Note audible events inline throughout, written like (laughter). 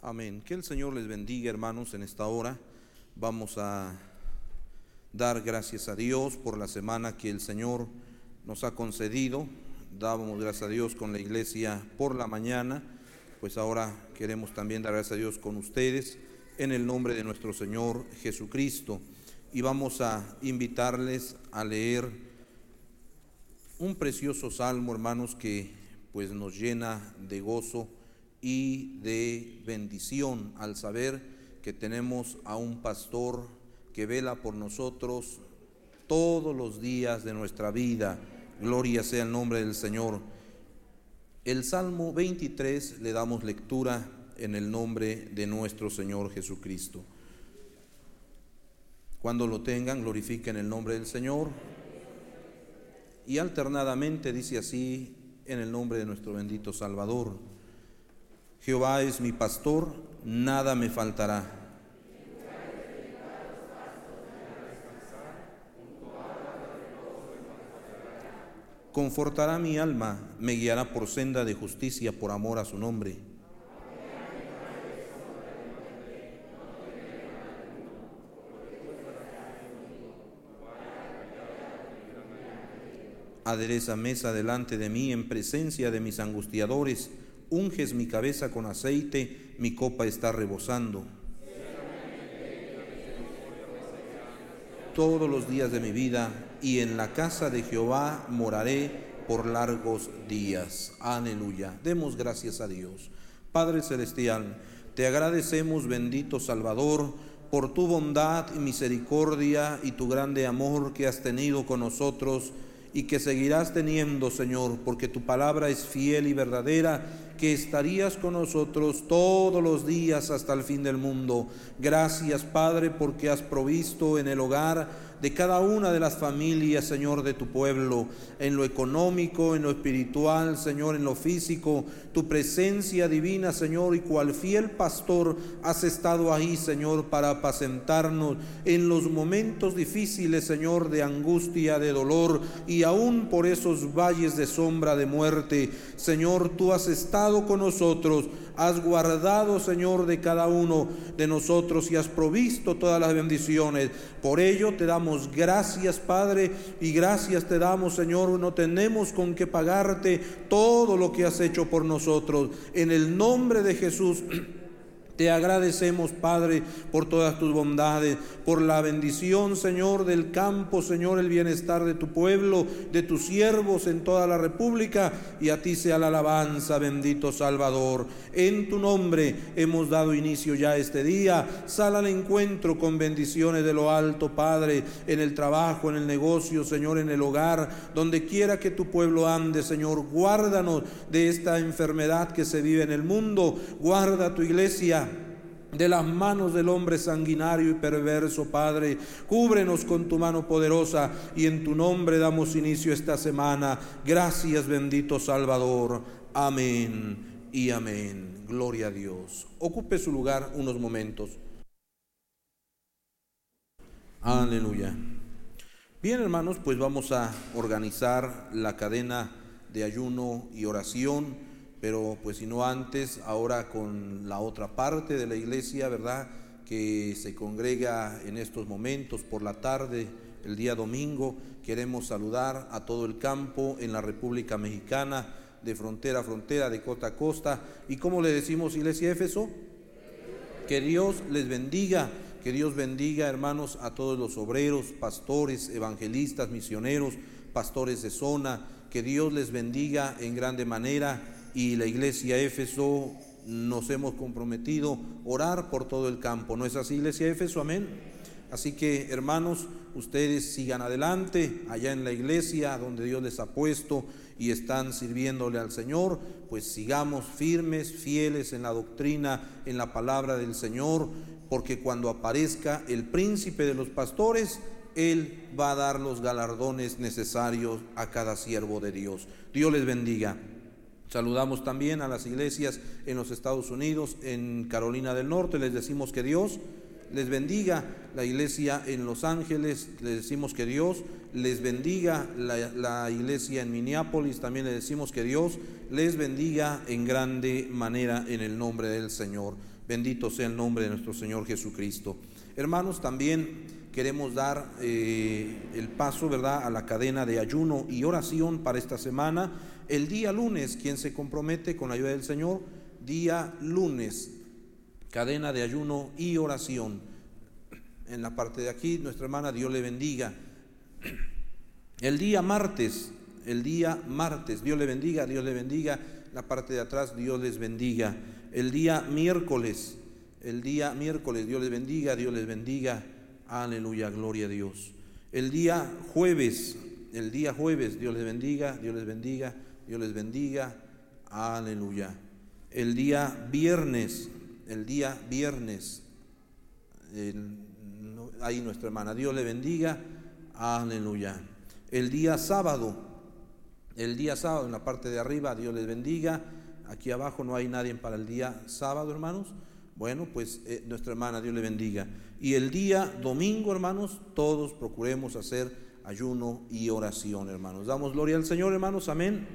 Amén. Que el Señor les bendiga, hermanos, en esta hora. Vamos a dar gracias a Dios por la semana que el Señor nos ha concedido. Dábamos gracias a Dios con la iglesia por la mañana, pues ahora queremos también dar gracias a Dios con ustedes en el nombre de nuestro Señor Jesucristo. Y vamos a invitarles a leer un precioso salmo, hermanos, que pues nos llena de gozo y de bendición al saber que tenemos a un pastor que vela por nosotros todos los días de nuestra vida. Gloria sea el nombre del Señor. El Salmo 23 le damos lectura en el nombre de nuestro Señor Jesucristo. Cuando lo tengan, glorifiquen el nombre del Señor. Y alternadamente dice así en el nombre de nuestro bendito Salvador. Jehová es mi pastor, nada me faltará. Confortará mi alma, me guiará por senda de justicia por amor a su nombre. Adereza mesa delante de mí en presencia de mis angustiadores unges mi cabeza con aceite, mi copa está rebosando. Todos los días de mi vida y en la casa de Jehová moraré por largos días. Aleluya. Demos gracias a Dios. Padre Celestial, te agradecemos, bendito Salvador, por tu bondad y misericordia y tu grande amor que has tenido con nosotros y que seguirás teniendo, Señor, porque tu palabra es fiel y verdadera que estarías con nosotros todos los días hasta el fin del mundo. Gracias, Padre, porque has provisto en el hogar de cada una de las familias, Señor, de tu pueblo, en lo económico, en lo espiritual, Señor, en lo físico, tu presencia divina, Señor, y cual fiel pastor has estado ahí, Señor, para apacentarnos en los momentos difíciles, Señor, de angustia, de dolor, y aún por esos valles de sombra de muerte, Señor, tú has estado con nosotros has guardado, Señor, de cada uno de nosotros y has provisto todas las bendiciones. Por ello te damos gracias, Padre, y gracias te damos, Señor. No tenemos con qué pagarte todo lo que has hecho por nosotros. En el nombre de Jesús. (clears throat) Te agradecemos, Padre, por todas tus bondades, por la bendición, Señor, del campo, Señor, el bienestar de tu pueblo, de tus siervos en toda la República, y a ti sea la alabanza, bendito Salvador. En tu nombre hemos dado inicio ya este día. Sal al encuentro con bendiciones de lo alto, Padre, en el trabajo, en el negocio, Señor, en el hogar, donde quiera que tu pueblo ande, Señor. Guárdanos de esta enfermedad que se vive en el mundo. Guarda tu iglesia de las manos del hombre sanguinario y perverso, Padre. Cúbrenos con tu mano poderosa y en tu nombre damos inicio esta semana. Gracias, bendito Salvador. Amén y amén. Gloria a Dios. Ocupe su lugar unos momentos. Aleluya. Bien, hermanos, pues vamos a organizar la cadena de ayuno y oración pero pues si no antes, ahora con la otra parte de la iglesia, ¿verdad? Que se congrega en estos momentos por la tarde, el día domingo, queremos saludar a todo el campo en la República Mexicana, de frontera a frontera, de costa a costa. ¿Y cómo le decimos, iglesia Éfeso? Que Dios les bendiga, que Dios bendiga, hermanos, a todos los obreros, pastores, evangelistas, misioneros, pastores de zona, que Dios les bendiga en grande manera y la iglesia Éfeso nos hemos comprometido a orar por todo el campo. ¿No es así, iglesia Éfeso? Amén. Así que, hermanos, ustedes sigan adelante allá en la iglesia donde Dios les ha puesto y están sirviéndole al Señor, pues sigamos firmes, fieles en la doctrina, en la palabra del Señor, porque cuando aparezca el príncipe de los pastores, Él va a dar los galardones necesarios a cada siervo de Dios. Dios les bendiga. Saludamos también a las iglesias en los Estados Unidos, en Carolina del Norte, les decimos que Dios les bendiga, la iglesia en Los Ángeles, les decimos que Dios les bendiga, la, iglesia en Minneapolis, también les decimos que Dios les bendiga en grande manera en el nombre del Señor. Bendito sea el nombre de nuestro Señor Jesucristo. Hermanos, también queremos dar eh, el paso, ¿verdad?, a la cadena de ayuno y oración para esta semana. El día lunes, quien se compromete con la ayuda del Señor, día lunes, cadena de ayuno y oración. En la parte de aquí, nuestra hermana, Dios le bendiga. El día martes, el día martes, Dios le bendiga, Dios le bendiga. La parte de atrás, Dios les bendiga. El día miércoles, el día miércoles, Dios les bendiga, Dios les bendiga. Aleluya, gloria a Dios. El día jueves, el día jueves, Dios les bendiga, Dios les bendiga, Dios les bendiga. Aleluya. El día viernes, el día viernes, ahí nuestra hermana, Dios le bendiga. Aleluya. El día sábado, el día sábado en la parte de arriba, Dios les bendiga. Aquí abajo no hay nadie para el día sábado, hermanos. Bueno, pues eh, nuestra hermana, Dios le bendiga. Y el día domingo, hermanos, todos procuremos hacer ayuno y oración, hermanos. Damos gloria al Señor, hermanos. Amén.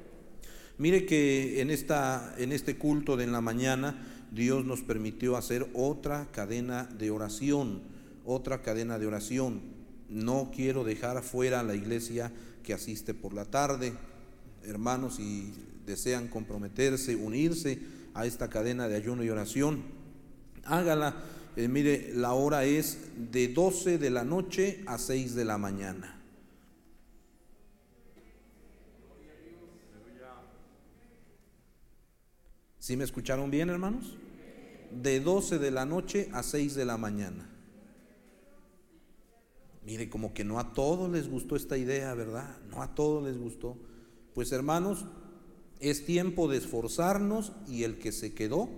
(clears throat) Mire que en, esta, en este culto de en la mañana Dios nos permitió hacer otra cadena de oración, otra cadena de oración. No quiero dejar fuera la iglesia que asiste por la tarde. Hermanos, si desean comprometerse, unirse a esta cadena de ayuno y oración, hágala. Eh, mire, la hora es de 12 de la noche a 6 de la mañana. ¿Sí me escucharon bien, hermanos? De 12 de la noche a 6 de la mañana. Mire, como que no a todos les gustó esta idea, ¿verdad? No a todos les gustó. Pues hermanos, es tiempo de esforzarnos y el que se quedó,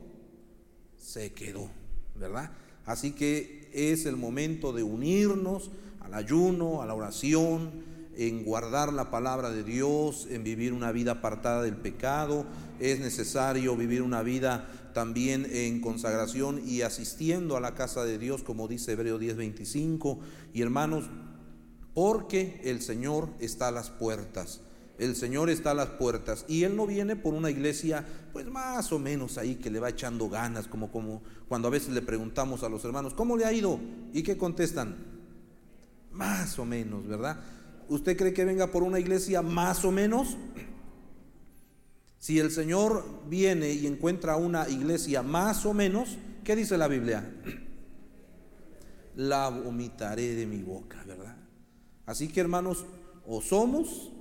se quedó, ¿verdad? Así que es el momento de unirnos al ayuno, a la oración, en guardar la palabra de Dios, en vivir una vida apartada del pecado. Es necesario vivir una vida también en consagración y asistiendo a la casa de Dios, como dice Hebreo 10:25. Y hermanos, porque el Señor está a las puertas. El Señor está a las puertas y Él no viene por una iglesia, pues más o menos ahí que le va echando ganas, como, como cuando a veces le preguntamos a los hermanos, ¿cómo le ha ido? ¿Y qué contestan? Más o menos, ¿verdad? ¿Usted cree que venga por una iglesia más o menos? Si el Señor viene y encuentra una iglesia más o menos, ¿qué dice la Biblia? La vomitaré de mi boca, ¿verdad? Así que hermanos, o somos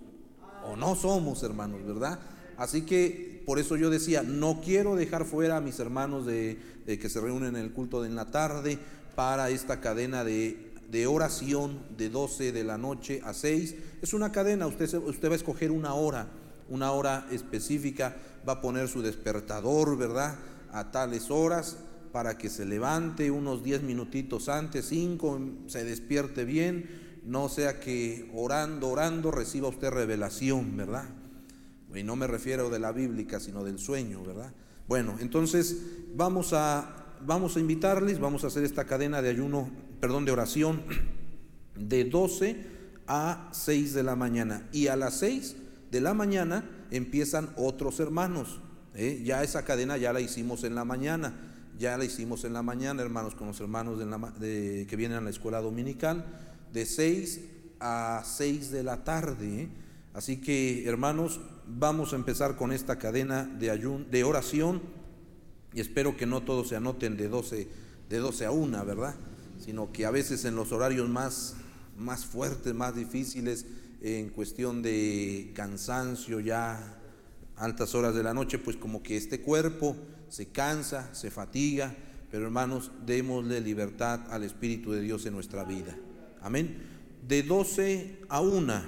o no somos hermanos, ¿verdad? Así que por eso yo decía, no quiero dejar fuera a mis hermanos de, que se reúnen en el culto de la tarde para esta cadena de de oración de 12 de la noche a 6. Es una cadena, usted, usted va a escoger una hora, una hora específica, va a poner su despertador, ¿verdad? A tales horas para que se levante unos 10 minutitos antes, 5, se despierte bien, no sea que orando, orando reciba usted revelación, ¿verdad? Y no me refiero de la bíblica, sino del sueño, ¿verdad? Bueno, entonces vamos a vamos a invitarles, vamos a hacer esta cadena de ayuno, perdón, de oración (clears throat) de 12 a 6 de la mañana. Y a las 6 de la mañana empiezan otros hermanos. ¿eh? Ya esa cadena ya la hicimos en la mañana. Ya la hicimos en la mañana, hermanos, con los hermanos de que vienen a la escuela dominical, de 6 a 6 de la tarde. Así que, hermanos, vamos a empezar con esta cadena de, de oración y espero que no todos se anoten de 12, de 12 a 1, ¿verdad? Sino que a veces en los horarios más, más fuertes, más difíciles, en cuestión de cansancio ya, altas horas de la noche, pues como que este cuerpo se cansa, se fatiga, pero hermanos, démosle libertad al Espíritu de Dios en nuestra vida. Amén. De 12 a 1,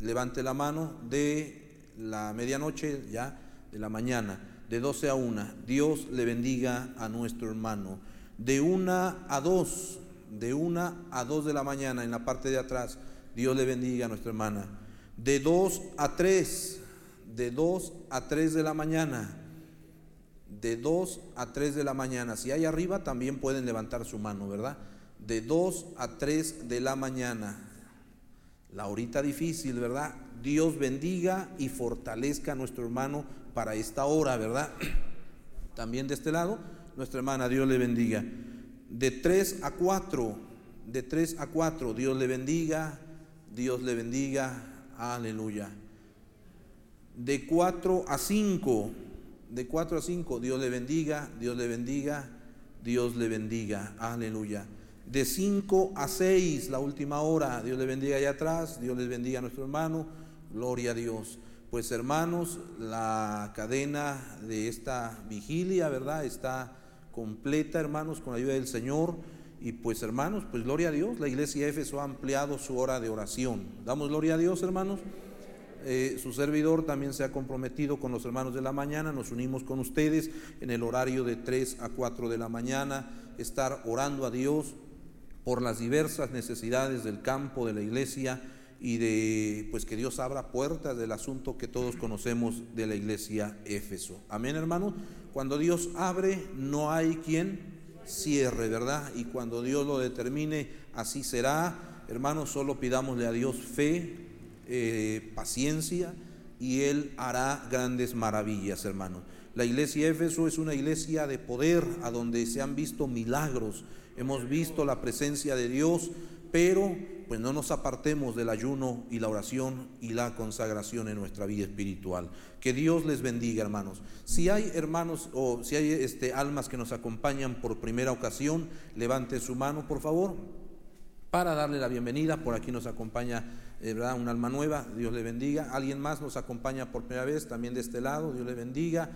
levante la mano de la medianoche ya, de la mañana de 12 a 1. Dios le bendiga a nuestro hermano. De 1 a 2, de 1 a 2 de la mañana en la parte de atrás, Dios le bendiga a nuestra hermana. De 2 a 3, de 2 a 3 de la mañana, de 2 a 3 de la mañana. Si hay arriba, también pueden levantar su mano, ¿verdad? De 2 a 3 de la mañana. La horita difícil, ¿verdad? Dios bendiga y fortalezca a nuestro hermano para esta hora, ¿verdad? (clears throat) También de este lado, nuestra hermana, Dios le bendiga. De 3 a 4, de 3 a 4, Dios le bendiga, Dios le bendiga, aleluya. De 4 a 5, de 4 a 5, Dios le bendiga, Dios le bendiga, Dios le bendiga, aleluya. De 5 a 6, la última hora, Dios le bendiga allá atrás, Dios les bendiga a nuestro hermano, gloria a Dios. Pues hermanos, la cadena de esta vigilia, ¿verdad? Está completa, hermanos, con la ayuda del Señor. Y pues hermanos, pues gloria a Dios, la iglesia de Éfeso ha ampliado su hora de oración. Damos gloria a Dios, hermanos. Eh, su servidor también se ha comprometido con los hermanos de la mañana, nos unimos con ustedes en el horario de 3 a 4 de la mañana, estar orando a Dios por las diversas necesidades del campo, de la iglesia y de pues que Dios abra puertas del asunto que todos conocemos de la iglesia Éfeso. Amén, hermano. Cuando Dios abre, no hay quien cierre, ¿verdad? Y cuando Dios lo determine, así será. Hermanos, solo pidámosle a Dios fe, eh, paciencia, y Él hará grandes maravillas, hermanos. La iglesia Éfeso es una iglesia de poder, a donde se han visto milagros, hemos visto la presencia de Dios, pero pues no nos apartemos del ayuno y la oración y la consagración en nuestra vida espiritual. Que Dios les bendiga, hermanos. Si hay hermanos o si hay este, almas que nos acompañan por primera ocasión, levante su mano, por favor, para darle la bienvenida. Por aquí nos acompaña eh, un alma nueva, Dios le bendiga. Alguien más nos acompaña por primera vez, también de este lado, Dios le bendiga.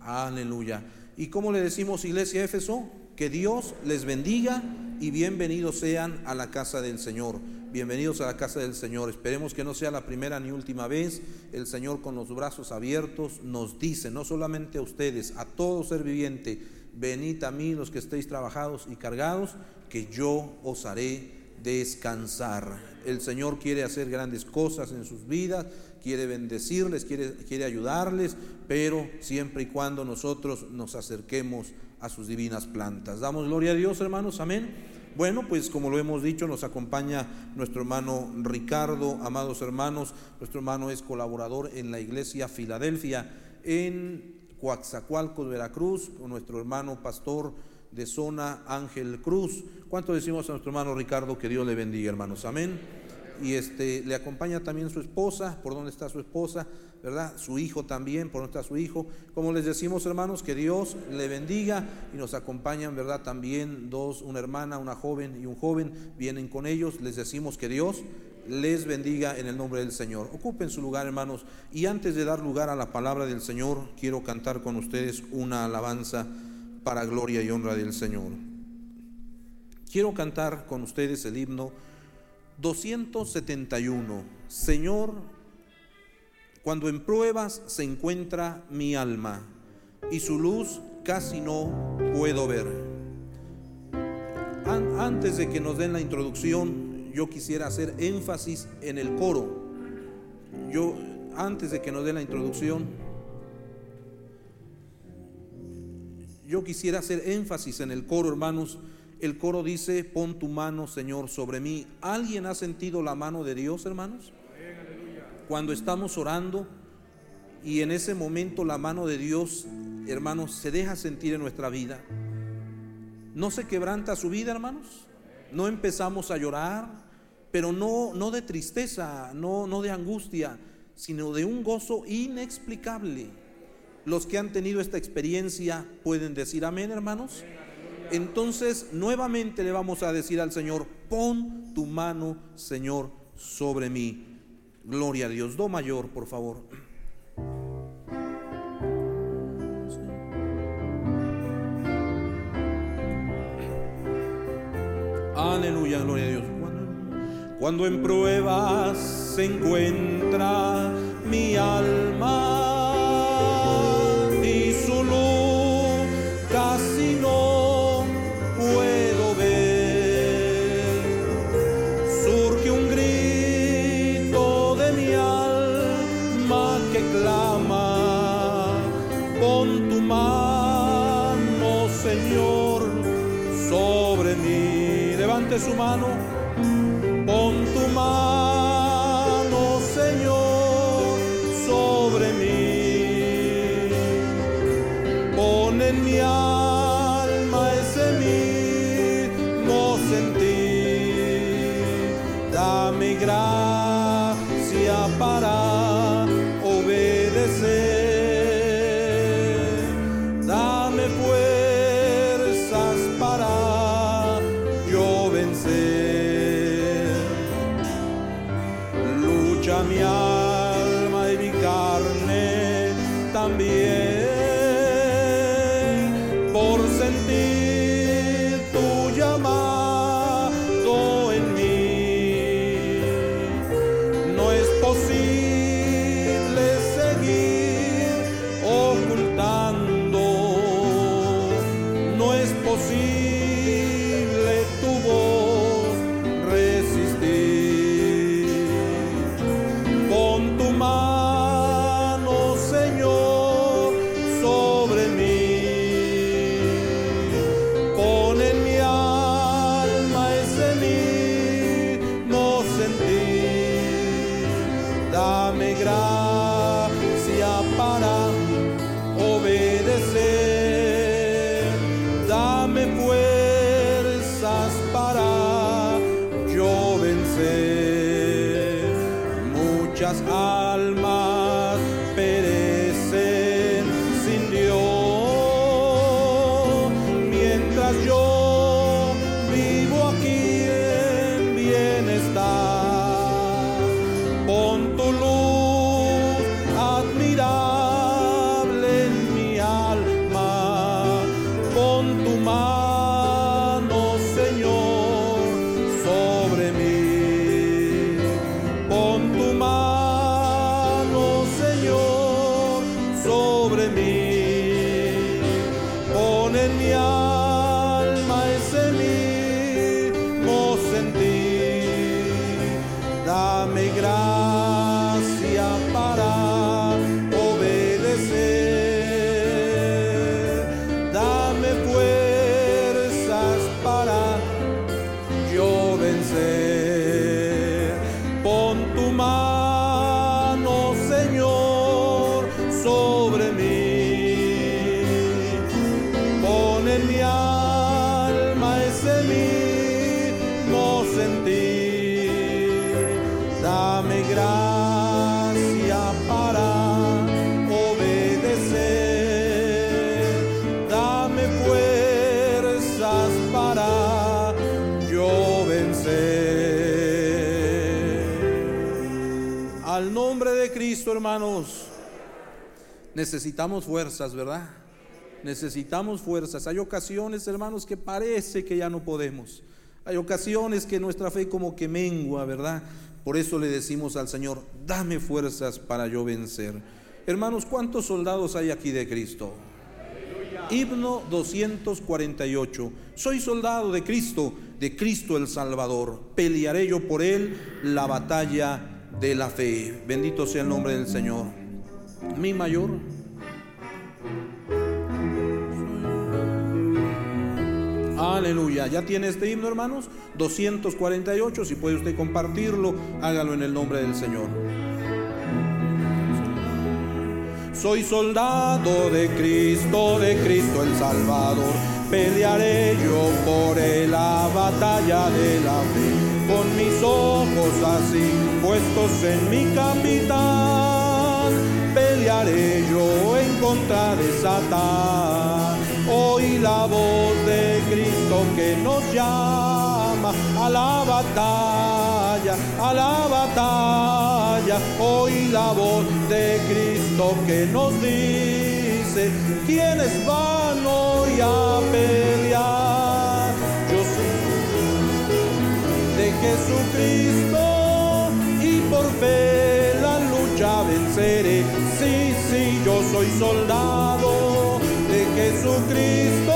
Aleluya. ¿Y cómo le decimos, iglesia Éfeso? Que Dios les bendiga y bienvenidos sean a la casa del Señor. Bienvenidos a la casa del Señor. Esperemos que no sea la primera ni última vez. El Señor con los brazos abiertos nos dice, no solamente a ustedes, a todo ser viviente, venid a mí los que estéis trabajados y cargados, que yo os haré descansar. El Señor quiere hacer grandes cosas en sus vidas, quiere bendecirles, quiere, quiere ayudarles, pero siempre y cuando nosotros nos acerquemos a sus divinas plantas. Damos gloria a Dios, hermanos, amén. Bueno, pues como lo hemos dicho, nos acompaña nuestro hermano Ricardo, amados hermanos. Nuestro hermano es colaborador en la iglesia Filadelfia en Coaxacualco, Veracruz, con nuestro hermano pastor de zona Ángel Cruz. ¿Cuánto decimos a nuestro hermano Ricardo que Dios le bendiga, hermanos? Amén. Y este le acompaña también su esposa, ¿por dónde está su esposa? ¿verdad? Su hijo también, por donde está su hijo. Como les decimos, hermanos, que Dios le bendiga y nos acompañan, ¿verdad? También dos, una hermana, una joven y un joven vienen con ellos. Les decimos que Dios les bendiga en el nombre del Señor. Ocupen su lugar, hermanos. Y antes de dar lugar a la palabra del Señor, quiero cantar con ustedes una alabanza para gloria y honra del Señor. Quiero cantar con ustedes el himno 271. Señor, cuando en pruebas se encuentra mi alma y su luz casi no puedo ver. Antes de que nos den la introducción, yo quisiera hacer énfasis en el coro. Yo, antes de que nos den la introducción, yo quisiera hacer énfasis en el coro, hermanos. El coro dice, pon tu mano, Señor, sobre mí. ¿Alguien ha sentido la mano de Dios, hermanos? cuando estamos orando y en ese momento la mano de Dios, hermanos, se deja sentir en nuestra vida. No se quebranta su vida, hermanos. No empezamos a llorar, pero no, no de tristeza, no, no de angustia, sino de un gozo inexplicable. Los que han tenido esta experiencia pueden decir amén, hermanos. Entonces, nuevamente le vamos a decir al Señor, pon tu mano, Señor, sobre mí. Gloria a Dios. Do mayor, por favor. Aleluya, gloria a Dios. Cuando, en pruebas se encuentra mi alma su mano, pon tu mano, necesitamos fuerzas, ¿verdad? Necesitamos fuerzas. Hay ocasiones, hermanos, que parece que ya no podemos. Hay ocasiones que nuestra fe como que mengua, ¿verdad? Por eso le decimos al Señor, dame fuerzas para yo vencer. Hermanos, ¿cuántos soldados hay aquí de Cristo? Himno 248. Soy soldado de Cristo, de Cristo el Salvador. Pelearé yo por él la batalla de la fe. Bendito sea el nombre del Señor. Mi mayor. Aleluya. Ya tiene este himno, hermanos. 248. Si puede usted compartirlo, hágalo en el nombre del Señor. Soy soldado de Cristo, de Cristo el Salvador. Pelearé yo por él la batalla de la fe. Con mis ojos así puestos en mi capitán. Yo en contra de Satán. Oí la voz de Cristo que nos llama a la batalla, a la batalla. Oí la voz de Cristo que nos dice quiénes van hoy a pelear. Yo soy de Jesucristo y por fe la lucha venceré. Yo soy soldado de Jesucristo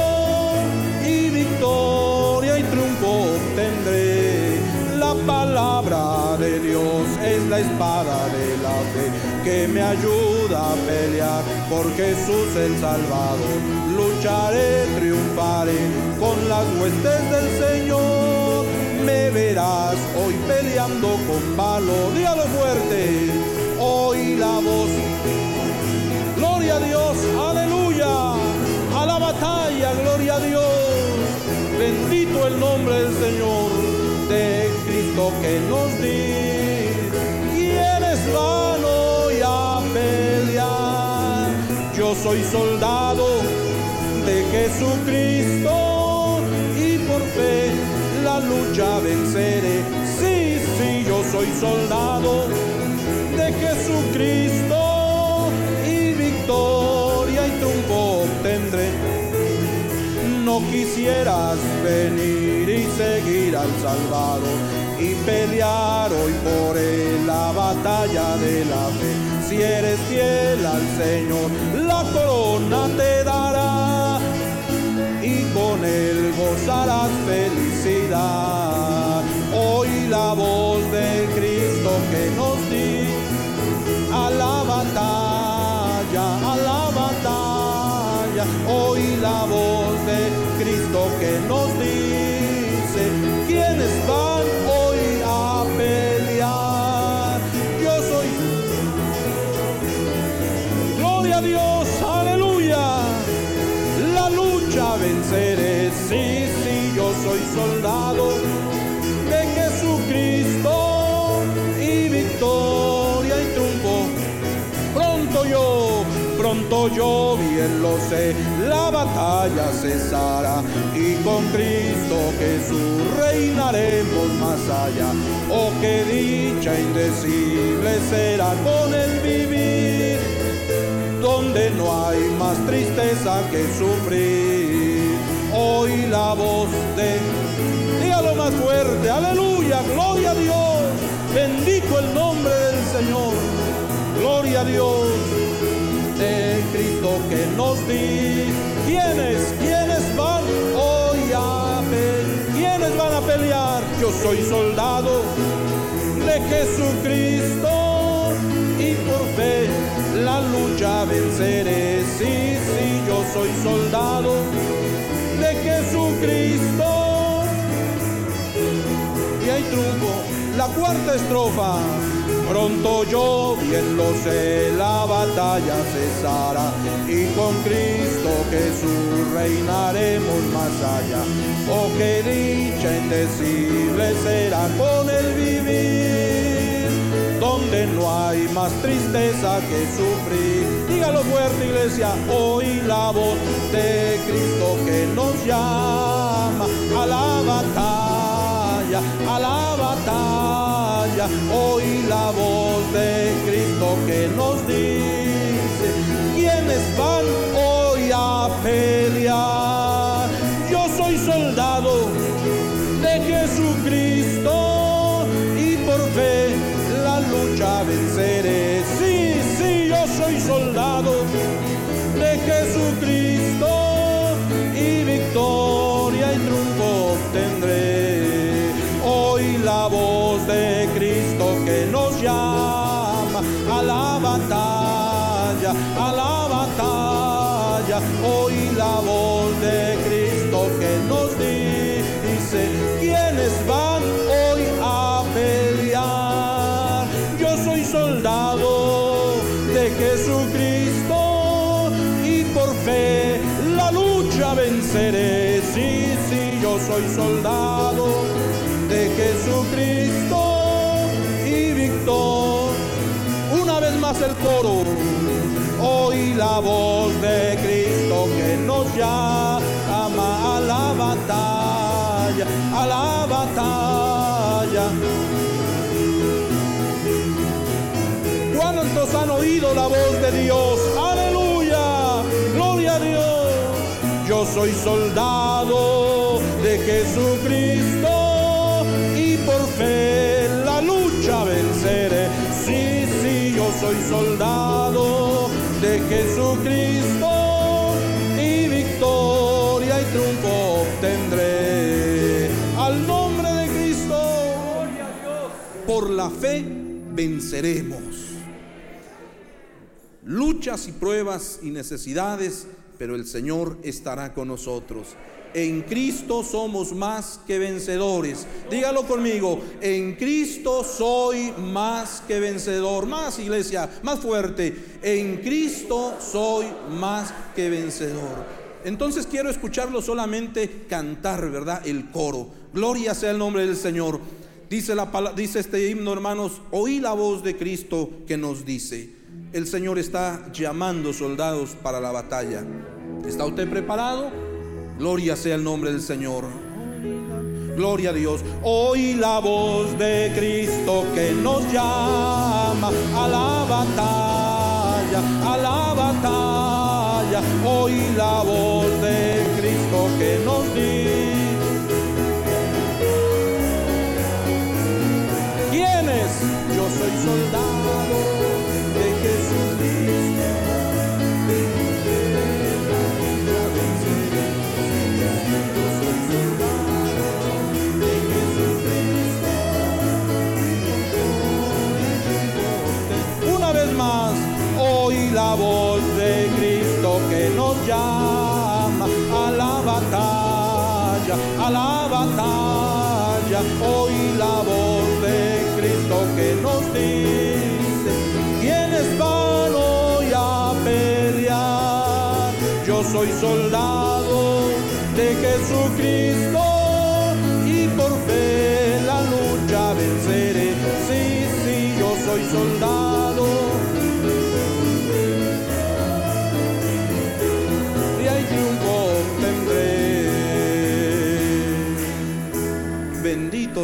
y victoria y triunfo obtendré. La palabra de Dios es la espada de la fe que me ayuda a pelear por Jesús el Salvador. Lucharé, triunfaré con las huestes del Señor. Me verás hoy peleando con valor. Dígalo fuerte. Hoy la voz. Gloria a Dios. Bendito el nombre del Señor de Cristo que nos di. ¿Quiénes van hoy a pelear? Yo soy soldado de Jesucristo y por fe la lucha venceré. Sí, sí, yo soy soldado de Jesucristo y victoria Quisieras venir y seguir al Salvador y pelear hoy por la batalla de la fe. Si eres fiel al Señor, la corona te dará y con él gozarás felicidad. Hoy la voz de Hoy la voz de Cristo que nos dice yo bien lo sé, la batalla cesará y con Cristo Jesús reinaremos más allá. Oh, qué dicha indecible será con el vivir donde no hay más tristeza que sufrir. Hoy la voz de, dígalo más fuerte, aleluya, gloria a Dios, bendito el nombre del Señor, gloria a Dios, que nos di. ¿Quiénes, quiénes van hoy a pelear? ¿Quiénes van a pelear? Yo soy soldado de Jesucristo y por fe la lucha venceré. Sí, sí, yo soy soldado de Jesucristo. Y hay truco, la cuarta estrofa. Pronto yo bien lo sé, la batalla cesará y con Cristo Jesús reinaremos más allá. Oh, qué dicha indecible será con el vivir donde no hay más tristeza que sufrir. Dígalo fuerte, iglesia, hoy la voz de Cristo que nos llama a la a la batalla. Hoy la voz de Cristo que nos dice, ¿quiénes van hoy a pelear? Yo soy soldado de Jesucristo soy soldado de Jesucristo y victor. Una vez más el coro. Hoy la voz de Cristo que nos llama a la batalla, a la batalla. ¿Cuántos han oído la voz de Dios? Aleluya, gloria a Dios. Yo soy soldado Jesucristo y por fe la lucha venceré. Sí, sí, yo soy soldado de Jesucristo y victoria y triunfo obtendré. Al nombre de Cristo, por la fe venceremos. Luchas y pruebas y necesidades, pero el Señor estará con nosotros. En Cristo somos más que vencedores. Dígalo conmigo, en Cristo soy más que vencedor. Más iglesia, más fuerte. En Cristo soy más que vencedor. Entonces quiero escucharlo solamente cantar, ¿verdad? El coro. Gloria sea el nombre del Señor. Dice, la, dice este himno, hermanos, oí la voz de Cristo que nos dice, el Señor está llamando soldados para la batalla. ¿Está usted preparado? Gloria sea el nombre del Señor. Gloria a Dios. Oí la voz de Cristo que nos llama a la batalla, a la batalla. Oí la voz de Cristo que nos dice. ¿Quién es? Yo soy soldado voz de Cristo que nos llama a la batalla, a la batalla. Oí la voz de Cristo que nos dice, ¿quiénes van hoy a pelear? Yo soy soldado de Jesucristo y por fe la lucha venceré. Sí, sí, yo soy soldado.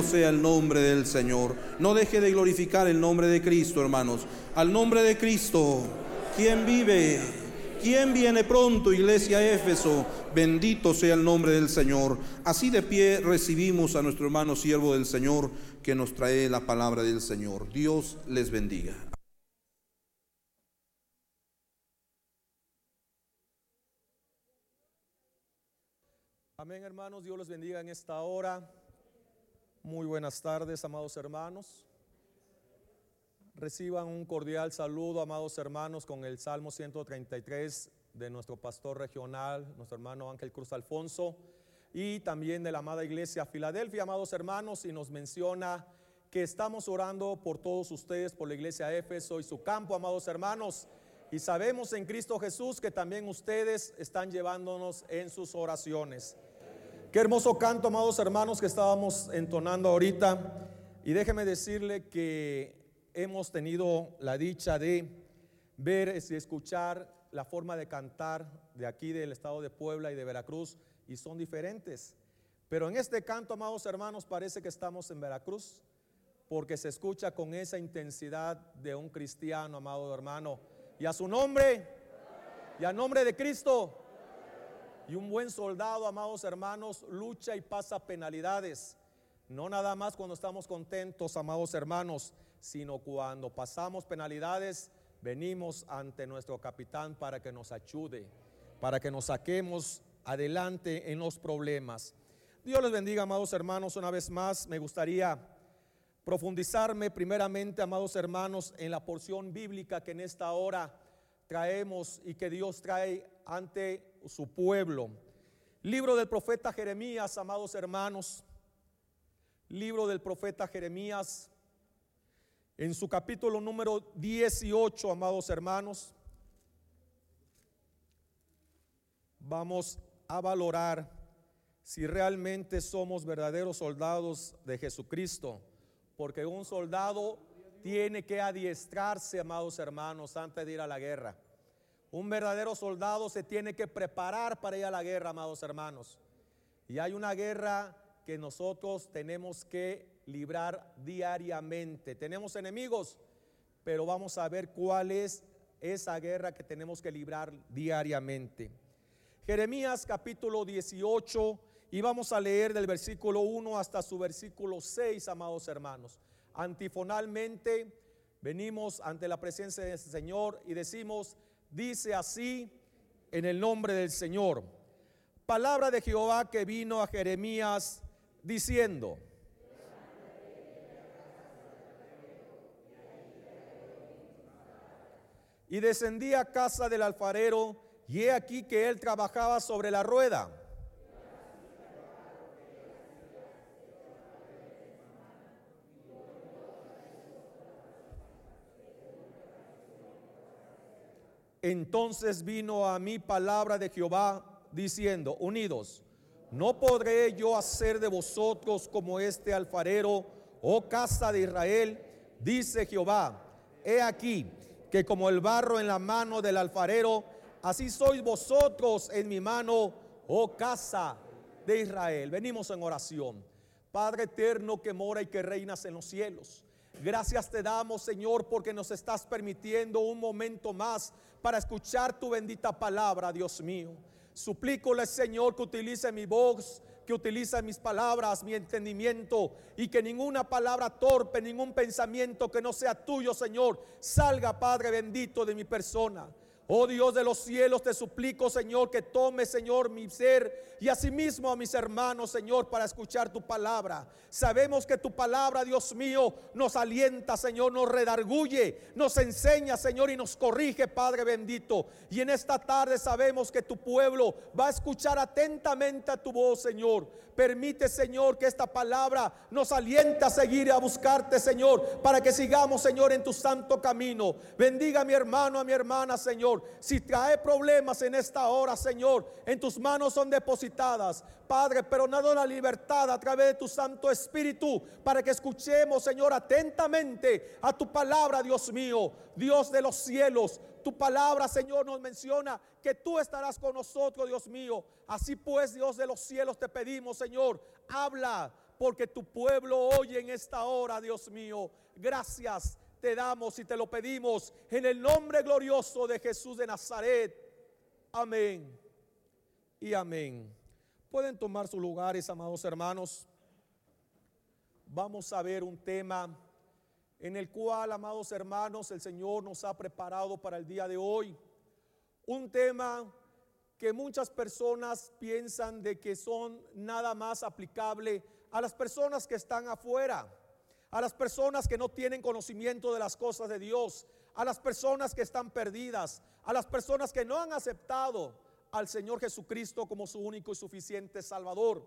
Sea el nombre del Señor. No deje de glorificar el nombre de Cristo, hermanos. Al nombre de Cristo, ¿quién vive? ¿Quién viene pronto, iglesia Éfeso? Bendito sea el nombre del Señor. Así de pie recibimos a nuestro hermano siervo del Señor que nos trae la palabra del Señor. Dios les bendiga. Amén, hermanos. Dios les bendiga en esta hora. Muy buenas tardes, amados hermanos. Reciban un cordial saludo, amados hermanos, con el Salmo 133 de nuestro pastor regional, nuestro hermano Ángel Cruz Alfonso, y también de la amada iglesia Filadelfia, amados hermanos, y nos menciona que estamos orando por todos ustedes, por la iglesia Éfeso y su campo, amados hermanos, y sabemos en Cristo Jesús que también ustedes están llevándonos en sus oraciones. Qué hermoso canto, amados hermanos, que estábamos entonando ahorita. Y déjeme decirle que hemos tenido la dicha de ver y escuchar la forma de cantar de aquí del estado de Puebla y de Veracruz y son diferentes. Pero en este canto, amados hermanos, parece que estamos en Veracruz porque se escucha con esa intensidad de un cristiano, amado hermano. Y a su nombre, y a nombre de Cristo, y un buen soldado, amados hermanos, lucha y pasa penalidades. No nada más cuando estamos contentos, amados hermanos, sino cuando pasamos penalidades, venimos ante nuestro capitán para que nos ayude, para que nos saquemos adelante en los problemas. Dios les bendiga, amados hermanos, una vez más. Me gustaría profundizarme primeramente, amados hermanos, en la porción bíblica que en esta hora traemos y que Dios trae ante su pueblo. Libro del profeta Jeremías, amados hermanos. Libro del profeta Jeremías, en su capítulo número 18, amados hermanos. Vamos a valorar si realmente somos verdaderos soldados de Jesucristo, porque un soldado tiene que adiestrarse, amados hermanos, antes de ir a la guerra. Un verdadero soldado se tiene que preparar para ir a la guerra, amados hermanos. Y hay una guerra que nosotros tenemos que librar diariamente. Tenemos enemigos, pero vamos a ver cuál es esa guerra que tenemos que librar diariamente. Jeremías capítulo 18 y vamos a leer del versículo 1 hasta su versículo 6, amados hermanos. Antifonalmente venimos ante la presencia del Señor y decimos, dice así en el nombre del Señor. Palabra de Jehová que vino a Jeremías diciendo, y descendí a casa del alfarero, y he aquí que él trabajaba sobre la rueda. Entonces vino a mí palabra de Jehová diciendo, unidos, ¿no podré yo hacer de vosotros como este alfarero oh casa de Israel, dice Jehová, he aquí que como el barro en la mano del alfarero, así sois vosotros en mi mano, oh casa de Israel. Venimos en oración. Padre eterno que mora y que reinas en los cielos. Gracias te damos, Señor, porque nos estás permitiendo un momento más para escuchar tu bendita palabra, Dios mío. Suplícole, Señor, que utilice mi voz, que utilice mis palabras, mi entendimiento y que ninguna palabra torpe, ningún pensamiento que no sea tuyo, Señor, salga, Padre bendito, de mi persona. Oh Dios de los cielos, te suplico, Señor, que tome, Señor, mi ser y asimismo a mis hermanos, Señor, para escuchar tu palabra. Sabemos que tu palabra, Dios mío, nos alienta, Señor, nos redarguye, nos enseña, Señor, y nos corrige, Padre bendito. Y en esta tarde sabemos que tu pueblo va a escuchar atentamente a tu voz, Señor. Permite, Señor, que esta palabra nos aliente a seguir y a buscarte, Señor, para que sigamos, Señor, en tu santo camino. Bendiga a mi hermano, a mi hermana, Señor. Si trae problemas en esta hora, Señor, en tus manos son depositadas, Padre, pero nada la libertad a través de tu Santo Espíritu para que escuchemos, Señor, atentamente a tu palabra, Dios mío, Dios de los cielos. Tu palabra, Señor, nos menciona que tú estarás con nosotros, Dios mío. Así pues, Dios de los cielos, te pedimos, Señor, habla, porque tu pueblo oye en esta hora, Dios mío. Gracias te damos y te lo pedimos en el nombre glorioso de Jesús de Nazaret. Amén y amén. Pueden tomar sus lugares, amados hermanos. Vamos a ver un tema en el cual, amados hermanos, el Señor nos ha preparado para el día de hoy. Un tema que muchas personas piensan de que son nada más aplicable a las personas que están afuera, a las personas que no tienen conocimiento de las cosas de Dios, a las personas que están perdidas, a las personas que no han aceptado al Señor Jesucristo como su único y suficiente Salvador.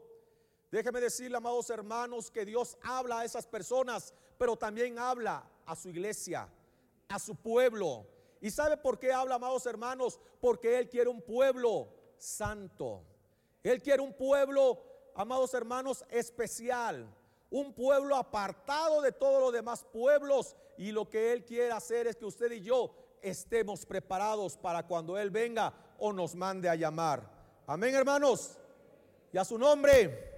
Déjeme decirle, amados hermanos, que Dios habla a esas personas, pero también habla a su iglesia, a su pueblo. ¿Y sabe por qué habla, amados hermanos? Porque Él quiere un pueblo santo. Él quiere un pueblo, amados hermanos, especial. Un pueblo apartado de todos los demás pueblos. Y lo que Él quiere hacer es que usted y yo estemos preparados para cuando Él venga o nos mande a llamar. Amén, hermanos. Y a su nombre.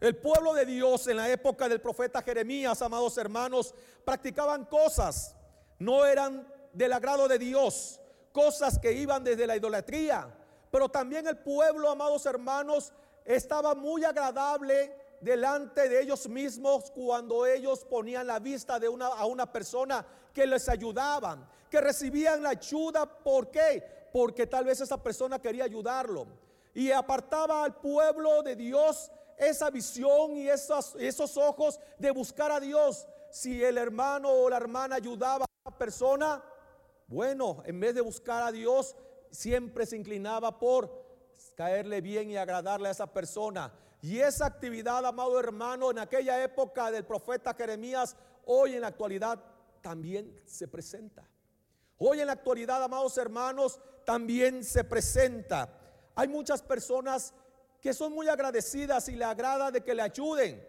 El pueblo de Dios en la época del profeta Jeremías, amados hermanos, practicaban cosas, no eran del agrado de Dios, cosas que iban desde la idolatría. Pero también el pueblo, amados hermanos, estaba muy agradable delante de ellos mismos cuando ellos ponían la vista de una, a una persona que les ayudaban, que recibían la ayuda. ¿Por qué? Porque tal vez esa persona quería ayudarlo. Y apartaba al pueblo de Dios esa visión y esos, esos ojos de buscar a Dios. Si el hermano o la hermana ayudaba a la persona, bueno, en vez de buscar a Dios, siempre se inclinaba por caerle bien y agradarle a esa persona. Y esa actividad, amado hermano, en aquella época del profeta Jeremías, hoy en la actualidad también se presenta. Hoy en la actualidad, amados hermanos, también se presenta. Hay muchas personas que son muy agradecidas y le agrada de que le ayuden.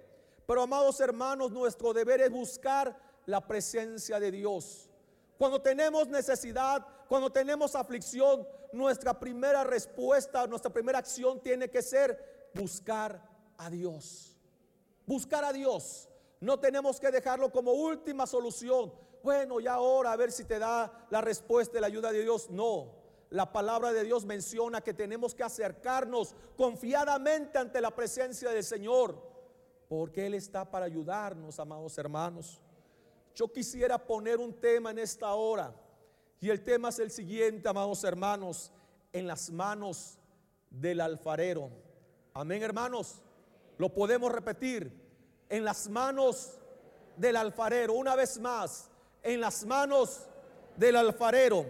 Pero amados hermanos, nuestro deber es buscar la presencia de Dios. Cuando tenemos necesidad, cuando tenemos aflicción, nuestra primera respuesta, nuestra primera acción tiene que ser buscar a Dios. Buscar a Dios. No tenemos que dejarlo como última solución. Bueno, ya ahora a ver si te da la respuesta y la ayuda de Dios. No la palabra de Dios menciona que tenemos que acercarnos confiadamente ante la presencia del Señor, porque Él está para ayudarnos, amados hermanos. Yo quisiera poner un tema en esta hora, y el tema es el siguiente, amados hermanos, en las manos del alfarero. Amén, hermanos. Lo podemos repetir, en las manos del alfarero, una vez más, en las manos del alfarero.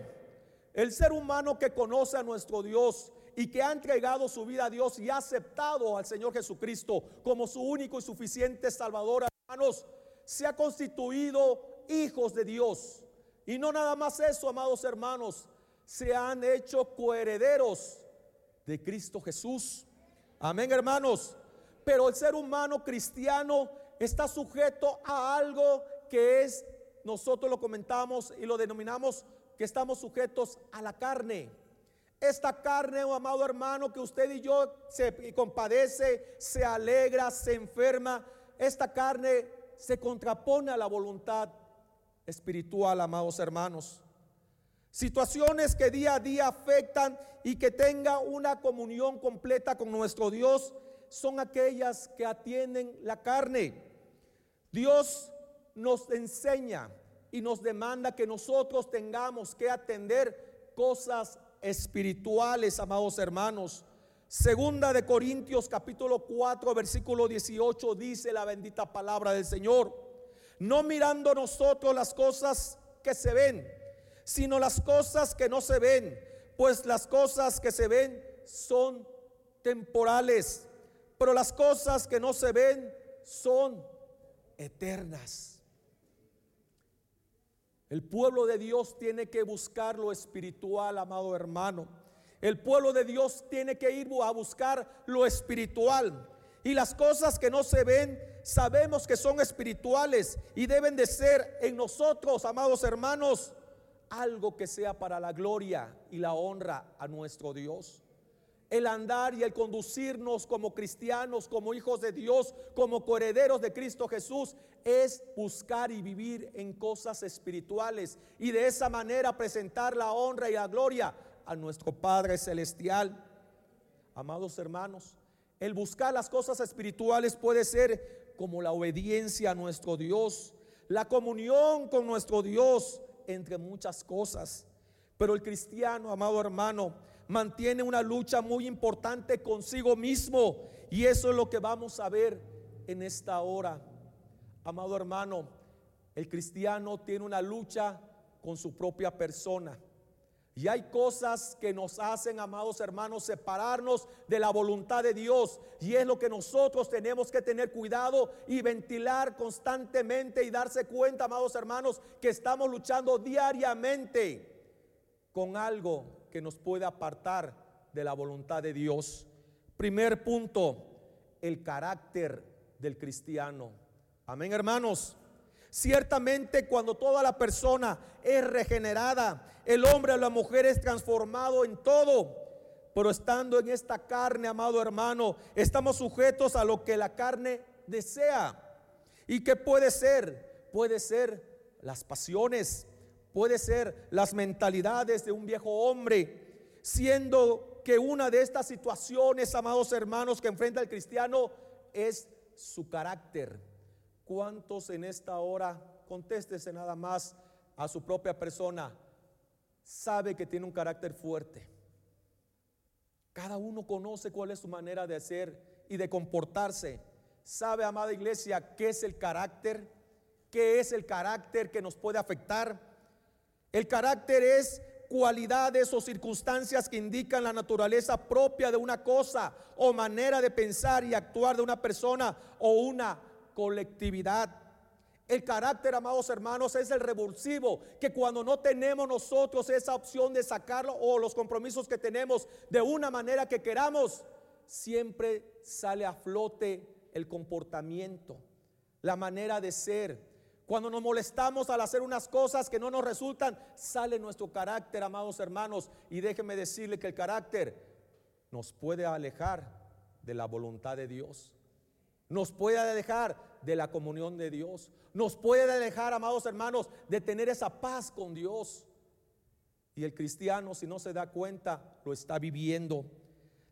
El ser humano que conoce a nuestro Dios y que ha entregado su vida a Dios y ha aceptado al Señor Jesucristo como su único y suficiente Salvador, hermanos, se ha constituido hijos de Dios. Y no nada más eso, amados hermanos, se han hecho coherederos de Cristo Jesús. Amén, hermanos. Pero el ser humano cristiano está sujeto a algo que es, nosotros lo comentamos y lo denominamos que estamos sujetos a la carne. Esta carne, oh amado hermano, que usted y yo se compadece, se alegra, se enferma, esta carne se contrapone a la voluntad espiritual, amados hermanos. Situaciones que día a día afectan y que tenga una comunión completa con nuestro Dios son aquellas que atienden la carne. Dios nos enseña y nos demanda que nosotros tengamos que atender cosas espirituales, amados hermanos. Segunda de Corintios capítulo 4 versículo 18 dice la bendita palabra del Señor, no mirando nosotros las cosas que se ven, sino las cosas que no se ven, pues las cosas que se ven son temporales, pero las cosas que no se ven son eternas. El pueblo de Dios tiene que buscar lo espiritual, amado hermano. El pueblo de Dios tiene que ir a buscar lo espiritual. Y las cosas que no se ven, sabemos que son espirituales y deben de ser en nosotros, amados hermanos, algo que sea para la gloria y la honra a nuestro Dios el andar y el conducirnos como cristianos, como hijos de Dios, como coherederos de Cristo Jesús, es buscar y vivir en cosas espirituales y de esa manera presentar la honra y la gloria a nuestro Padre Celestial. Amados hermanos, el buscar las cosas espirituales puede ser como la obediencia a nuestro Dios, la comunión con nuestro Dios, entre muchas cosas. Pero el cristiano, amado hermano, mantiene una lucha muy importante consigo mismo. Y eso es lo que vamos a ver en esta hora. Amado hermano, el cristiano tiene una lucha con su propia persona. Y hay cosas que nos hacen, amados hermanos, separarnos de la voluntad de Dios. Y es lo que nosotros tenemos que tener cuidado y ventilar constantemente y darse cuenta, amados hermanos, que estamos luchando diariamente con algo que nos puede apartar de la voluntad de Dios. Primer punto, el carácter del cristiano. Amén, hermanos. Ciertamente cuando toda la persona es regenerada, el hombre o la mujer es transformado en todo. Pero estando en esta carne, amado hermano, estamos sujetos a lo que la carne desea. ¿Y qué puede ser? Puede ser las pasiones, puede ser las mentalidades de un viejo hombre, siendo que una de estas situaciones, amados hermanos, que enfrenta el cristiano es su carácter. ¿Cuántos en esta hora, contéstese nada más a su propia persona, sabe que tiene un carácter fuerte? Cada uno conoce cuál es su manera de hacer y de comportarse. ¿Sabe, amada iglesia, qué es el carácter? ¿Qué es el carácter que nos puede afectar? El carácter es cualidades o circunstancias que indican la naturaleza propia de una cosa o manera de pensar y actuar de una persona o una colectividad. El carácter, amados hermanos, es el revulsivo, que cuando no tenemos nosotros esa opción de sacarlo o los compromisos que tenemos de una manera que queramos, siempre sale a flote el comportamiento, la manera de ser, cuando nos molestamos al hacer unas cosas que no nos resultan, sale nuestro carácter, amados hermanos. Y déjeme decirle que el carácter nos puede alejar de la voluntad de Dios. Nos puede alejar de la comunión de Dios. Nos puede alejar, amados hermanos, de tener esa paz con Dios. Y el cristiano, si no se da cuenta, lo está viviendo.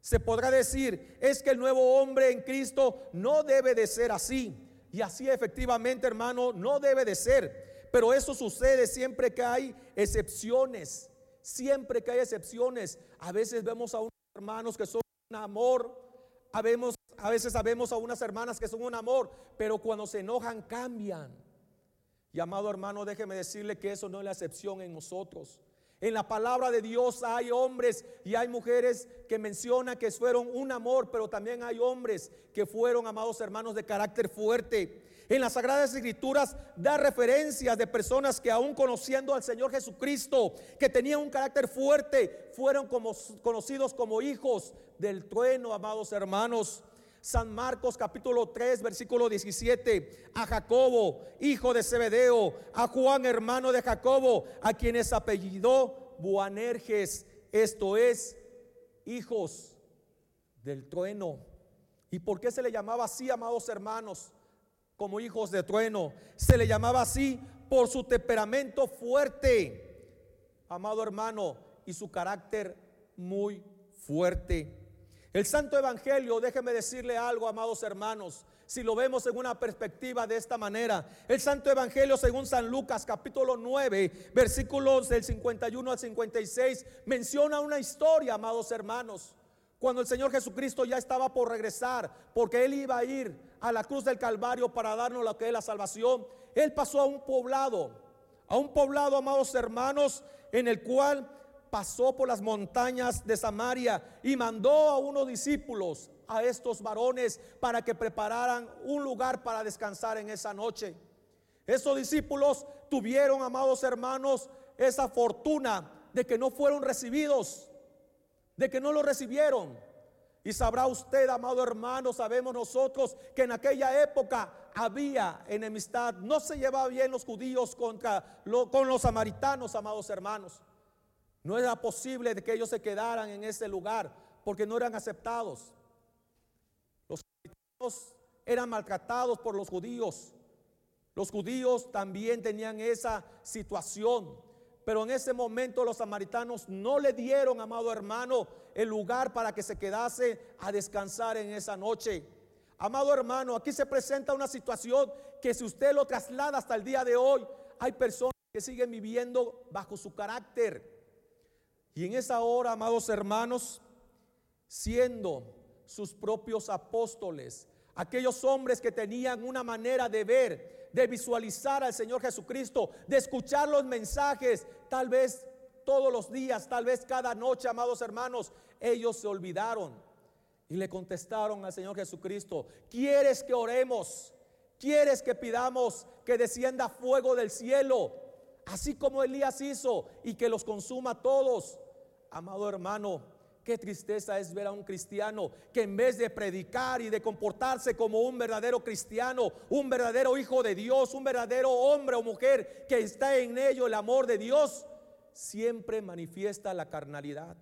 Se podrá decir, es que el nuevo hombre en Cristo no debe de ser así. Y así efectivamente, hermano, no debe de ser. Pero eso sucede siempre que hay excepciones. Siempre que hay excepciones. A veces vemos a unos hermanos que son un amor. A, veces sabemos a unas hermanas que son un amor. Pero cuando se enojan cambian. Y amado hermano, déjeme decirle que eso no es la excepción en nosotros. En la palabra de Dios hay hombres y hay mujeres que mencionan que fueron un amor, pero también hay hombres que fueron, amados hermanos, de carácter fuerte. En las Sagradas Escrituras da referencias de personas que aún conociendo al Señor Jesucristo, que tenían un carácter fuerte, fueron conocidos como hijos del trueno, amados hermanos. San Marcos capítulo 3, versículo 17, a Jacobo, hijo de Zebedeo, a Juan, hermano de Jacobo, a quienes apellidó Buanerges, esto es, hijos del trueno. ¿Y por qué se le llamaba así, amados hermanos? Como hijos de trueno. Se le llamaba así por su temperamento fuerte, amado hermano, y su carácter muy fuerte. El Santo Evangelio, déjeme decirle algo, amados hermanos, si lo vemos en una perspectiva de esta manera. El Santo Evangelio, según San Lucas capítulo 9, versículos del 51 al 56, menciona una historia, amados hermanos. Cuando el Señor Jesucristo ya estaba por regresar, porque Él iba a ir a la cruz del Calvario para darnos lo que es la salvación, Él pasó a un poblado, a un poblado, amados hermanos, en el cual pasó por las montañas de Samaria y mandó a unos discípulos, a estos varones, para que prepararan un lugar para descansar en esa noche. Esos discípulos tuvieron, amados hermanos, esa fortuna de que no fueron recibidos, de que no lo recibieron. Y sabrá usted, amado hermano, sabemos nosotros que en aquella época había enemistad. No se llevaba bien los judíos contra con los samaritanos, amados hermanos. No era posible que ellos se quedaran en ese lugar porque no eran aceptados. Los samaritanos eran maltratados por los judíos. Los judíos también tenían esa situación. Pero en ese momento los samaritanos no le dieron, amado hermano, el lugar para que se quedase a descansar en esa noche. Amado hermano, aquí se presenta una situación que si usted lo traslada hasta el día de hoy, hay personas que siguen viviendo bajo su carácter y en esa hora, amados hermanos, siendo sus propios apóstoles, aquellos hombres que tenían una manera de ver, de visualizar al Señor Jesucristo, de escuchar los mensajes, tal vez todos los días, tal vez cada noche, amados hermanos, ellos se olvidaron y le contestaron al Señor Jesucristo, ¿quieres que oremos? ¿Quieres que pidamos que descienda fuego del cielo? Así como Elías hizo y que los consuma todos. Amado hermano, qué tristeza es ver a un cristiano que en vez de predicar y de comportarse como un verdadero cristiano, un verdadero hijo de Dios, un verdadero hombre o mujer que está en ello el amor de Dios, siempre manifiesta la carnalidad.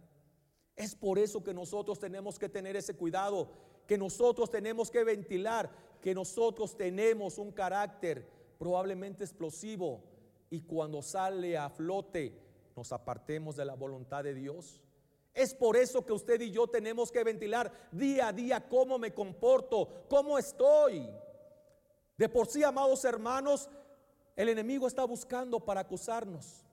Es por eso que nosotros tenemos que tener ese cuidado, que nosotros tenemos que ventilar, que nosotros tenemos un carácter probablemente explosivo y cuando sale a flote nos apartemos de la voluntad de Dios. Es por eso que usted y yo tenemos que ventilar día a día cómo me comporto, cómo estoy. De por sí, amados hermanos, el enemigo está buscando para acusarnos.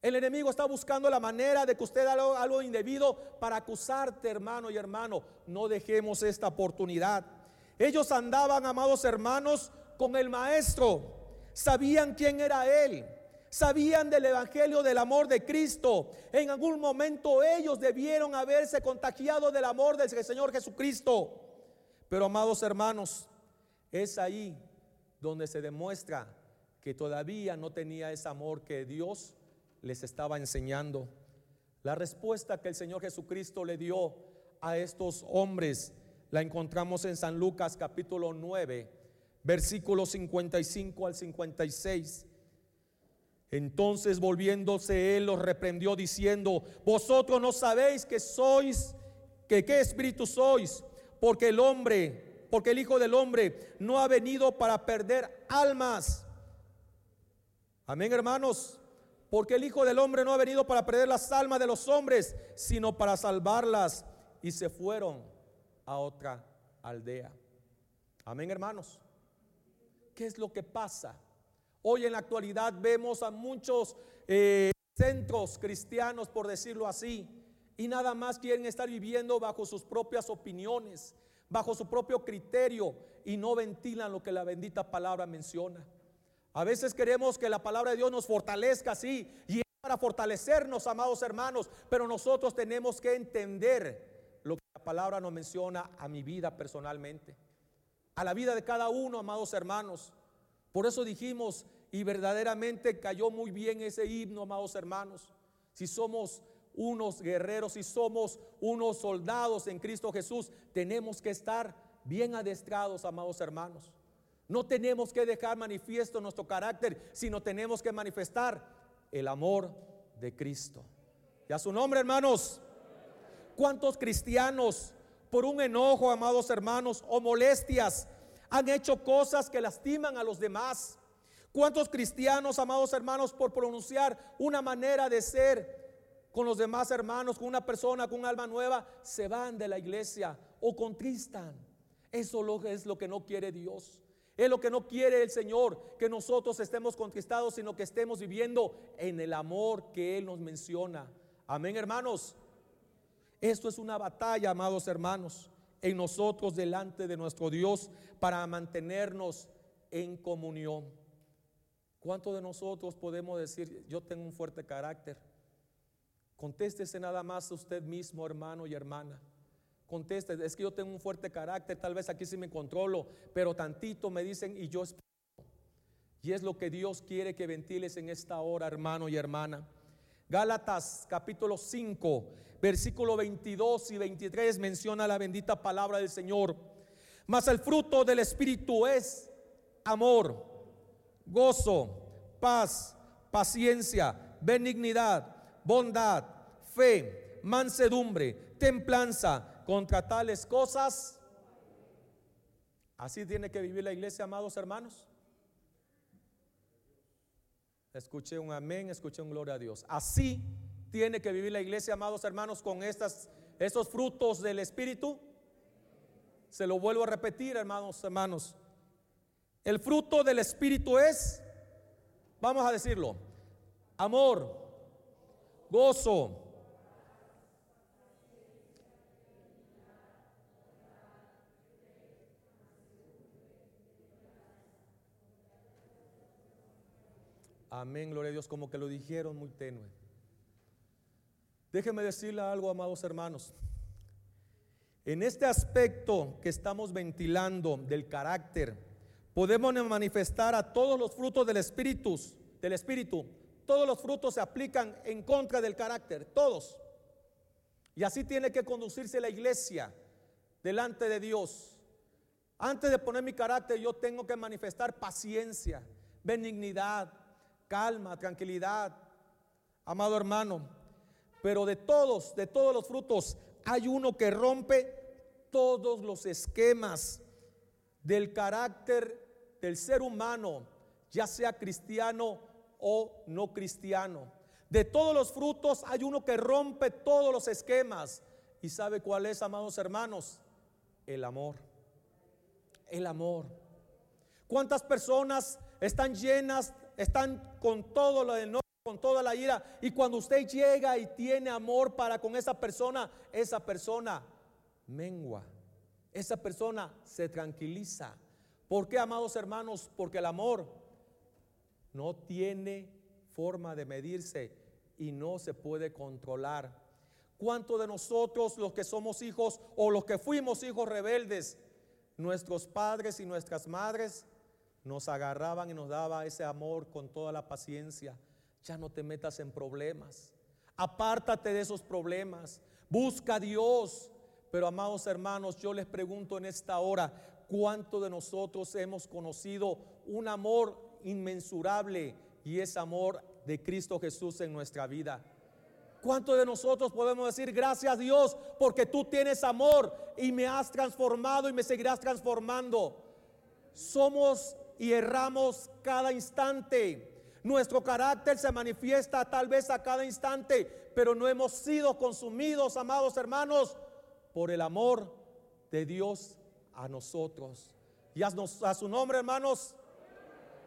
El enemigo está buscando la manera de que usted haga algo indebido para acusarte, hermano y hermano. No dejemos esta oportunidad. Ellos andaban, amados hermanos, con el maestro. Sabían quién era él sabían del Evangelio del amor de Cristo. En algún momento ellos debieron haberse contagiado del amor del Señor Jesucristo. Pero amados hermanos, es ahí donde se demuestra que todavía no tenía ese amor que Dios les estaba enseñando. La respuesta que el Señor Jesucristo le dio a estos hombres la encontramos en San Lucas capítulo 9, versículos 55 al 56. Entonces volviéndose él los reprendió diciendo, vosotros no sabéis que sois, que qué espíritu sois, porque el hombre, porque el Hijo del Hombre no ha venido para perder almas. Amén, hermanos. Porque el Hijo del Hombre no ha venido para perder las almas de los hombres, sino para salvarlas. Y se fueron a otra aldea. Amén, hermanos. ¿Qué es lo que pasa? Hoy en la actualidad vemos a muchos eh, centros cristianos, por decirlo así, y nada más quieren estar viviendo bajo sus propias opiniones, bajo su propio criterio y no ventilan lo que la bendita palabra menciona. A veces queremos que la palabra de Dios nos fortalezca así y es para fortalecernos, amados hermanos, pero nosotros tenemos que entender lo que la palabra nos menciona a mi vida personalmente, a la vida de cada uno, amados hermanos. Por eso dijimos, y verdaderamente cayó muy bien ese himno, amados hermanos. Si somos unos guerreros, si somos unos soldados en Cristo Jesús, tenemos que estar bien adestrados, amados hermanos. No tenemos que dejar manifiesto nuestro carácter, sino tenemos que manifestar el amor de Cristo. Y a su nombre, hermanos, ¿cuántos cristianos por un enojo, amados hermanos, o molestias, han hecho cosas que lastiman a los demás? ¿Cuántos cristianos, amados hermanos, por pronunciar una manera de ser con los demás hermanos, con una persona, con un alma nueva, se van de la iglesia o contristan? Eso es lo que no quiere Dios. Es lo que no quiere el Señor, que nosotros estemos contristados, sino que estemos viviendo en el amor que Él nos menciona. Amén, hermanos. Esto es una batalla, amados hermanos, en nosotros delante de nuestro Dios para mantenernos en comunión. ¿Cuántos de nosotros podemos decir, yo tengo un fuerte carácter? Contéstese nada más usted mismo, hermano y hermana. Conteste, es que yo tengo un fuerte carácter, tal vez aquí sí me controlo, pero tantito me dicen y yo Y es lo que Dios quiere que ventiles en esta hora, hermano y hermana. Gálatas capítulo 5, versículo 22 y 23 menciona la bendita palabra del Señor. Mas el fruto del Espíritu es amor gozo, paz, paciencia, benignidad, bondad, fe, mansedumbre, templanza. Contra tales cosas, así tiene que vivir la iglesia, amados hermanos. Escuché un amén, escuché un gloria a Dios. Así tiene que vivir la iglesia, amados hermanos, con estas, estos frutos del Espíritu. Se lo vuelvo a repetir, hermanos, hermanos. El fruto del Espíritu es, vamos a decirlo, amor, gozo, Amén, gloria a Dios, como que lo dijeron muy tenue. Déjeme decirle algo, amados hermanos. En este aspecto que estamos ventilando del carácter, podemos manifestar a todos los frutos del espíritu, del espíritu. Todos los frutos se aplican en contra del carácter, todos. Y así tiene que conducirse la iglesia delante de Dios. Antes de poner mi carácter, yo tengo que manifestar paciencia, benignidad, calma, tranquilidad, amado hermano. Pero de todos, de todos los frutos, hay uno que rompe todos los esquemas del carácter del ser humano, ya sea cristiano o no cristiano. De todos los frutos hay uno que rompe todos los esquemas. ¿Y sabe cuál es, amados hermanos? El amor. El amor. ¿Cuántas personas están llenas, están con todo lo de con toda la ira? Y cuando usted llega y tiene amor para con esa persona, esa persona mengua esa persona se tranquiliza. ¿Por qué, amados hermanos? Porque el amor no tiene forma de medirse y no se puede controlar. ¿Cuántos de nosotros, los que somos hijos o los que fuimos hijos rebeldes, nuestros padres y nuestras madres nos agarraban y nos daba ese amor con toda la paciencia? Ya no te metas en problemas. Apártate de esos problemas. Busca a Dios. Pero amados hermanos, yo les pregunto en esta hora, ¿cuánto de nosotros hemos conocido un amor inmensurable y es amor de Cristo Jesús en nuestra vida? ¿Cuánto de nosotros podemos decir gracias Dios porque tú tienes amor y me has transformado y me seguirás transformando? Somos y erramos cada instante. Nuestro carácter se manifiesta tal vez a cada instante, pero no hemos sido consumidos, amados hermanos, por el amor de Dios a nosotros. Y a, su nombre, hermanos,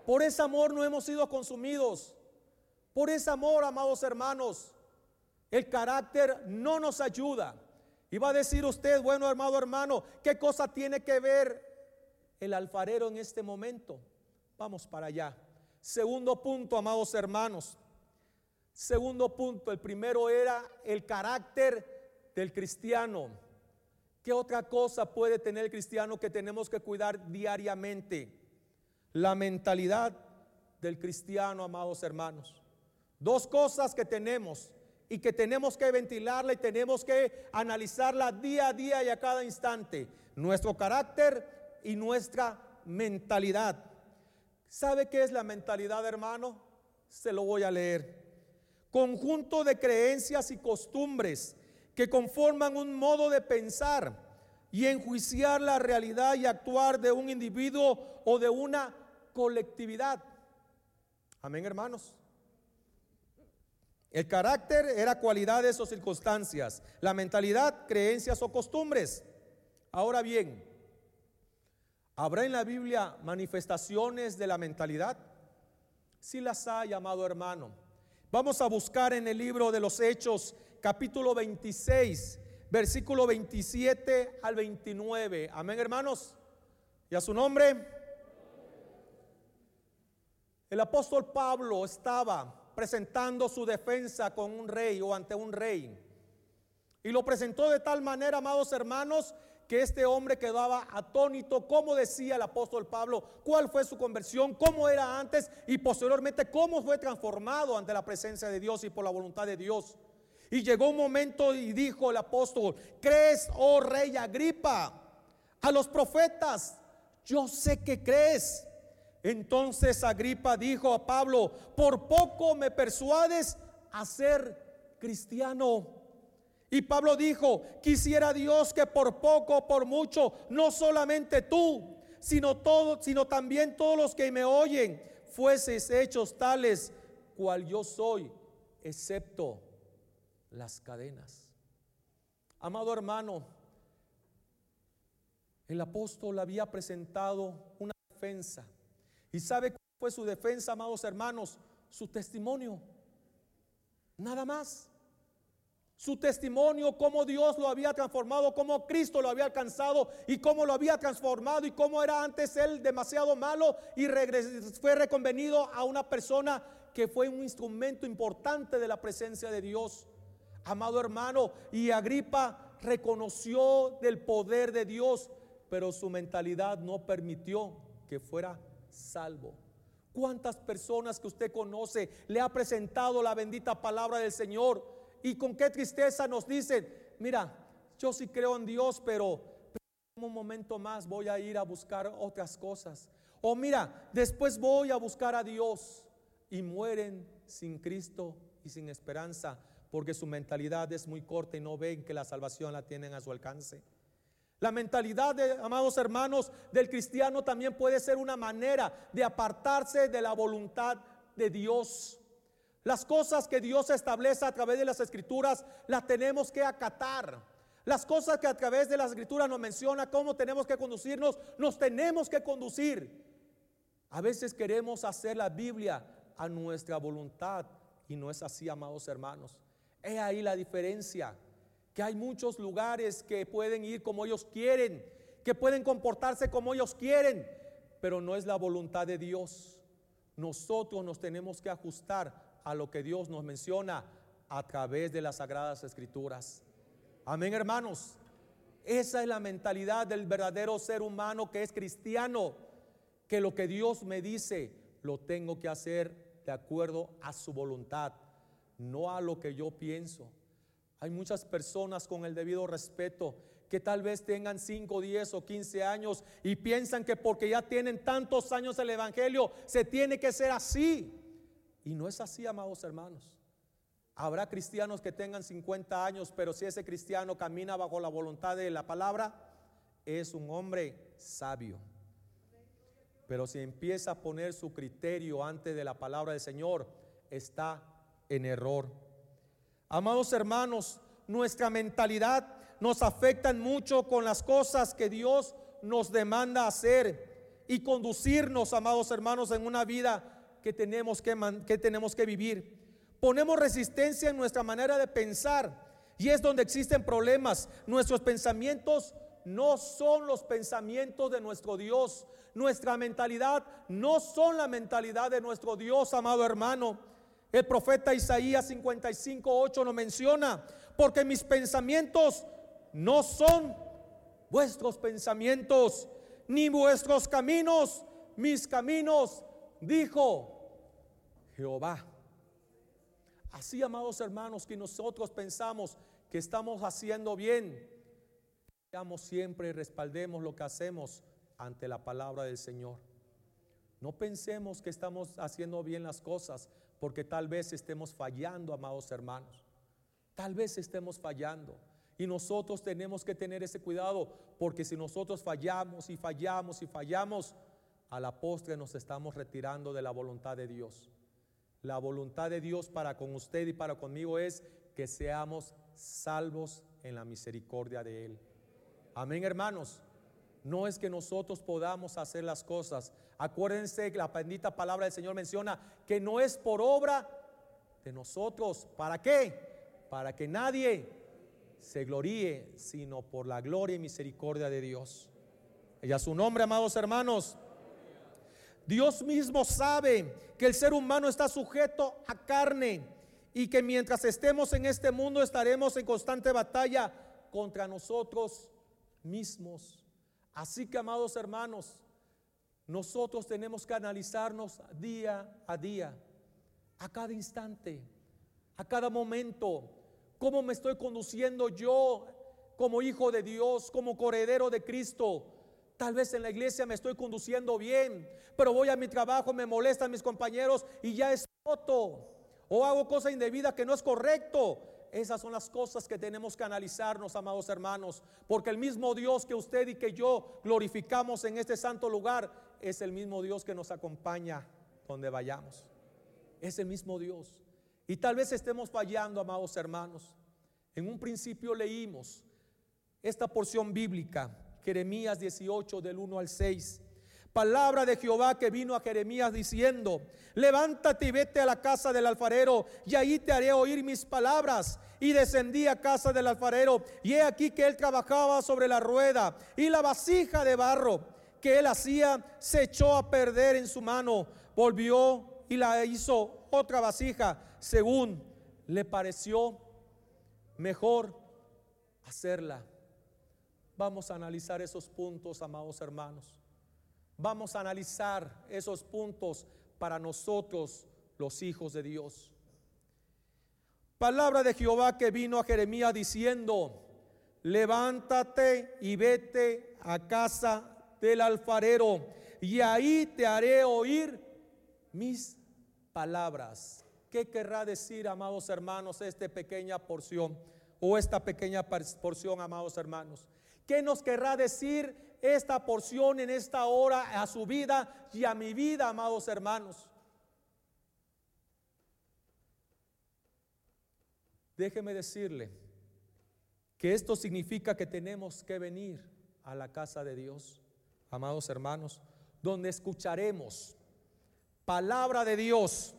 por ese amor no hemos sido consumidos. Por ese amor, amados hermanos, el carácter no nos ayuda. Y va a decir usted, bueno, hermano, hermano, ¿qué cosa tiene que ver el alfarero en este momento? Vamos para allá. Segundo punto, amados hermanos. Segundo punto, el primero era el carácter del cristiano. ¿Qué otra cosa puede tener el cristiano que tenemos que cuidar diariamente? La mentalidad del cristiano, amados hermanos. Dos cosas que tenemos y que tenemos que ventilarla y tenemos que analizarla día a día y a cada instante. Nuestro carácter y nuestra mentalidad. ¿Sabe qué es la mentalidad, hermano? Se lo voy a leer. Conjunto de creencias y costumbres que conforman un modo de pensar y enjuiciar la realidad y actuar de un individuo o de una colectividad. Amén, hermanos. El carácter era cualidades o circunstancias. La mentalidad, creencias o costumbres. Ahora bien, ¿habrá en la Biblia manifestaciones de la mentalidad? Si las hay, amado hermano. Vamos a buscar en el libro de los Hechos, capítulo 26, versículo 27 al 29. Amén, hermanos. Y a su nombre. El apóstol Pablo estaba presentando su defensa con un rey o ante un rey. Y lo presentó de tal manera, amados hermanos, que este hombre quedaba atónito, como decía el apóstol Pablo, cuál fue su conversión, cómo era antes y posteriormente cómo fue transformado ante la presencia de Dios y por la voluntad de Dios. Y llegó un momento y dijo el apóstol, ¿crees, oh rey Agripa, a los profetas? Yo sé que crees. Entonces Agripa dijo a Pablo, por poco me persuades a ser cristiano. Y Pablo dijo, quisiera Dios que por poco por mucho, no solamente tú, sino sino también todos los que me oyen, fueses hechos tales cual yo soy, excepto las cadenas. Amado hermano, el apóstol había presentado una defensa ¿Y sabe cuál fue su defensa, amados hermanos? Su testimonio. Nada más. Su testimonio, cómo Dios lo había transformado, cómo Cristo lo había alcanzado y cómo lo había transformado y cómo era antes él demasiado malo y fue reconvenido a una persona que fue un instrumento importante de la presencia de Dios. Amado hermano, y Agripa reconoció del poder de Dios, pero su mentalidad no permitió que fuera salvo. ¿Cuántas personas que usted conoce le ha presentado la bendita palabra del Señor? Y con qué tristeza nos dicen, mira, yo sí creo en Dios, pero, un momento más voy a ir a buscar otras cosas. O mira, después voy a buscar a Dios y mueren sin Cristo y sin esperanza, porque su mentalidad es muy corta y no ven que la salvación la tienen a su alcance. La mentalidad, de, amados hermanos, del cristiano también puede ser una manera de apartarse de la voluntad de Dios. Las cosas que Dios establece a través de las escrituras las tenemos que acatar. Las cosas que a través de las escrituras nos menciona cómo tenemos que conducirnos, nos tenemos que conducir. A veces queremos hacer la Biblia a nuestra voluntad y no es así, amados hermanos. Es ahí la diferencia que hay muchos lugares que pueden ir como ellos quieren, que pueden comportarse como ellos quieren, pero no es la voluntad de Dios. Nosotros nos tenemos que ajustar a lo que Dios nos menciona a través de las sagradas escrituras. Amén, hermanos. Esa es la mentalidad del verdadero ser humano que es cristiano, que lo que Dios me dice lo tengo que hacer de acuerdo a su voluntad, no a lo que yo pienso. Hay muchas personas con el debido respeto que tal vez tengan 5, 10 o 15 años y piensan que porque ya tienen tantos años el Evangelio, se tiene que ser así. Y no es así, amados hermanos. Habrá cristianos que tengan 50 años, pero si ese cristiano camina bajo la voluntad de la palabra, es un hombre sabio. Pero si empieza a poner su criterio antes de la palabra del Señor, está en error. Amados hermanos, nuestra mentalidad nos afecta mucho con las cosas que Dios nos demanda hacer y conducirnos, amados hermanos, en una vida que tenemos que, que tenemos que vivir. Ponemos resistencia en nuestra manera de pensar y es donde existen problemas. Nuestros pensamientos no son los pensamientos de nuestro Dios. Nuestra mentalidad no son la mentalidad de nuestro Dios, amado hermano. El profeta Isaías 55, 8 nos menciona, porque mis pensamientos no son vuestros pensamientos, ni vuestros caminos, mis caminos, dijo Jehová. Así, amados hermanos, que nosotros pensamos que estamos haciendo bien, Veamos siempre y respaldemos lo que hacemos ante la palabra del Señor. No pensemos que estamos haciendo bien las cosas porque tal vez estemos fallando, amados hermanos. Tal vez estemos fallando. Y nosotros tenemos que tener ese cuidado porque si nosotros fallamos y fallamos y fallamos, a la postre nos estamos retirando de la voluntad de Dios. La voluntad de Dios para con usted y para conmigo es que seamos salvos en la misericordia de Él. Amén, hermanos. No es que nosotros podamos hacer las cosas. Acuérdense que la bendita palabra del Señor menciona que no es por obra de nosotros. ¿Para qué? Para que nadie se gloríe, sino por la gloria y misericordia de Dios. Y a su nombre, amados hermanos. Dios mismo sabe que el ser humano está sujeto a carne y que mientras estemos en este mundo estaremos en constante batalla contra nosotros mismos. Así que, amados hermanos, nosotros tenemos que analizarnos día a día, a cada instante, a cada momento, cómo me estoy conduciendo yo como hijo de Dios, como corredero de Cristo. Tal vez en la iglesia me estoy conduciendo bien, pero voy a mi trabajo, me molestan mis compañeros y ya es foto. O hago cosa indebida que no es correcto. Esas son las cosas que tenemos que analizarnos, amados hermanos, porque el mismo Dios que usted y que yo glorificamos en este santo lugar es el mismo Dios que nos acompaña donde vayamos. Es el mismo Dios. Y tal vez estemos fallando, amados hermanos. En un principio leímos esta porción bíblica Jeremías 18 del 1 al 6. Palabra de Jehová que vino a Jeremías diciendo, levántate y vete a la casa del alfarero y ahí te haré oír mis palabras. Y descendí a casa del alfarero y he aquí que él trabajaba sobre la rueda y la vasija de barro que él hacía se echó a perder en su mano. Volvió y la hizo otra vasija según le pareció mejor hacerla. Vamos a analizar esos puntos, amados hermanos. Vamos a analizar esos puntos para nosotros, los hijos de Dios. Palabra de Jehová que vino a Jeremías diciendo, levántate y vete a casa del alfarero, y ahí te haré oír mis palabras. ¿Qué querrá decir, amados hermanos, esta pequeña porción o esta pequeña porción, amados hermanos? ¿Qué nos querrá decir esta porción en esta hora a su vida y a mi vida, amados hermanos? Déjeme decirle que esto significa que tenemos que venir a la casa de Dios, amados hermanos, donde escucharemos palabra de Dios,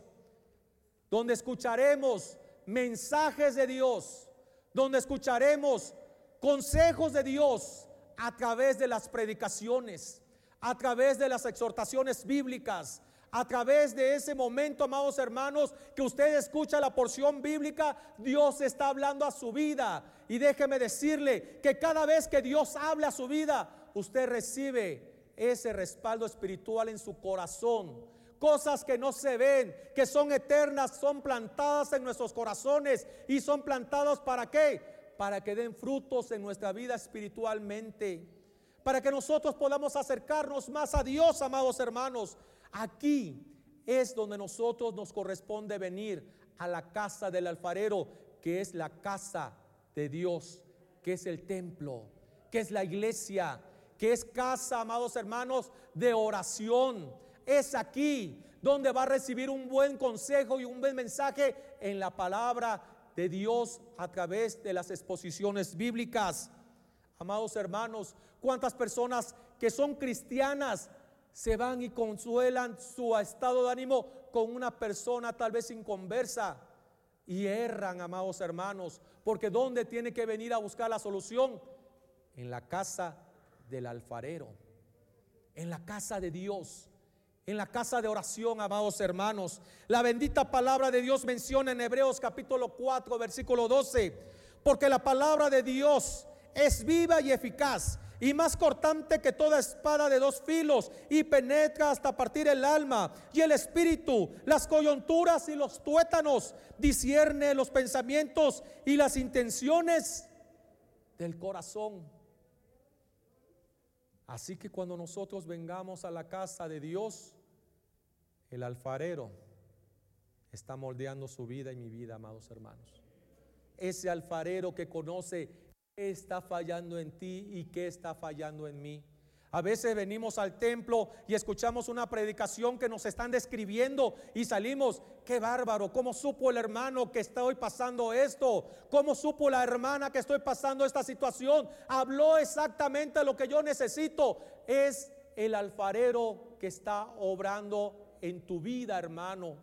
donde escucharemos mensajes de Dios, donde escucharemos consejos de Dios a través de las predicaciones, a través de las exhortaciones bíblicas, a través de ese momento, amados hermanos, que usted escucha la porción bíblica, Dios está hablando a su vida. Y déjeme decirle que cada vez que Dios habla a su vida, usted recibe ese respaldo espiritual en su corazón. Cosas que no se ven, que son eternas, son plantadas en nuestros corazones y son plantadas para qué? Para que den frutos en nuestra vida espiritualmente, para que nosotros podamos acercarnos más a Dios, amados hermanos. Aquí es donde nosotros nos corresponde venir a la casa del alfarero, que es la casa de Dios, que es el templo, que es la iglesia, que es casa, amados hermanos, de oración. Es aquí donde va a recibir un buen consejo y un buen mensaje en la palabra de Dios a través de las exposiciones bíblicas. Amados hermanos, cuántas personas que son cristianas se van y consuelan su estado de ánimo con una persona tal vez inconversa y erran, amados hermanos, porque ¿dónde tiene que venir a buscar la solución? En la casa del alfarero, en la casa de Dios en la casa de oración, amados hermanos. La bendita palabra de Dios menciona en Hebreos capítulo 4, versículo 12, porque la palabra de Dios es viva y eficaz y más cortante que toda espada de dos filos y penetra hasta partir el alma y el espíritu, las coyunturas y los tuétanos, discierne los pensamientos y las intenciones del corazón. Así que cuando nosotros vengamos a la casa de Dios, el alfarero está moldeando su vida y mi vida, amados hermanos. Ese alfarero que conoce qué está fallando en ti y qué está fallando en mí. A veces venimos al templo y escuchamos una predicación que nos están describiendo y salimos, qué bárbaro, ¿cómo supo el hermano que estoy pasando esto? ¿Cómo supo la hermana que estoy pasando esta situación? Habló exactamente lo que yo necesito. Es el alfarero que está obrando en tu vida, hermano.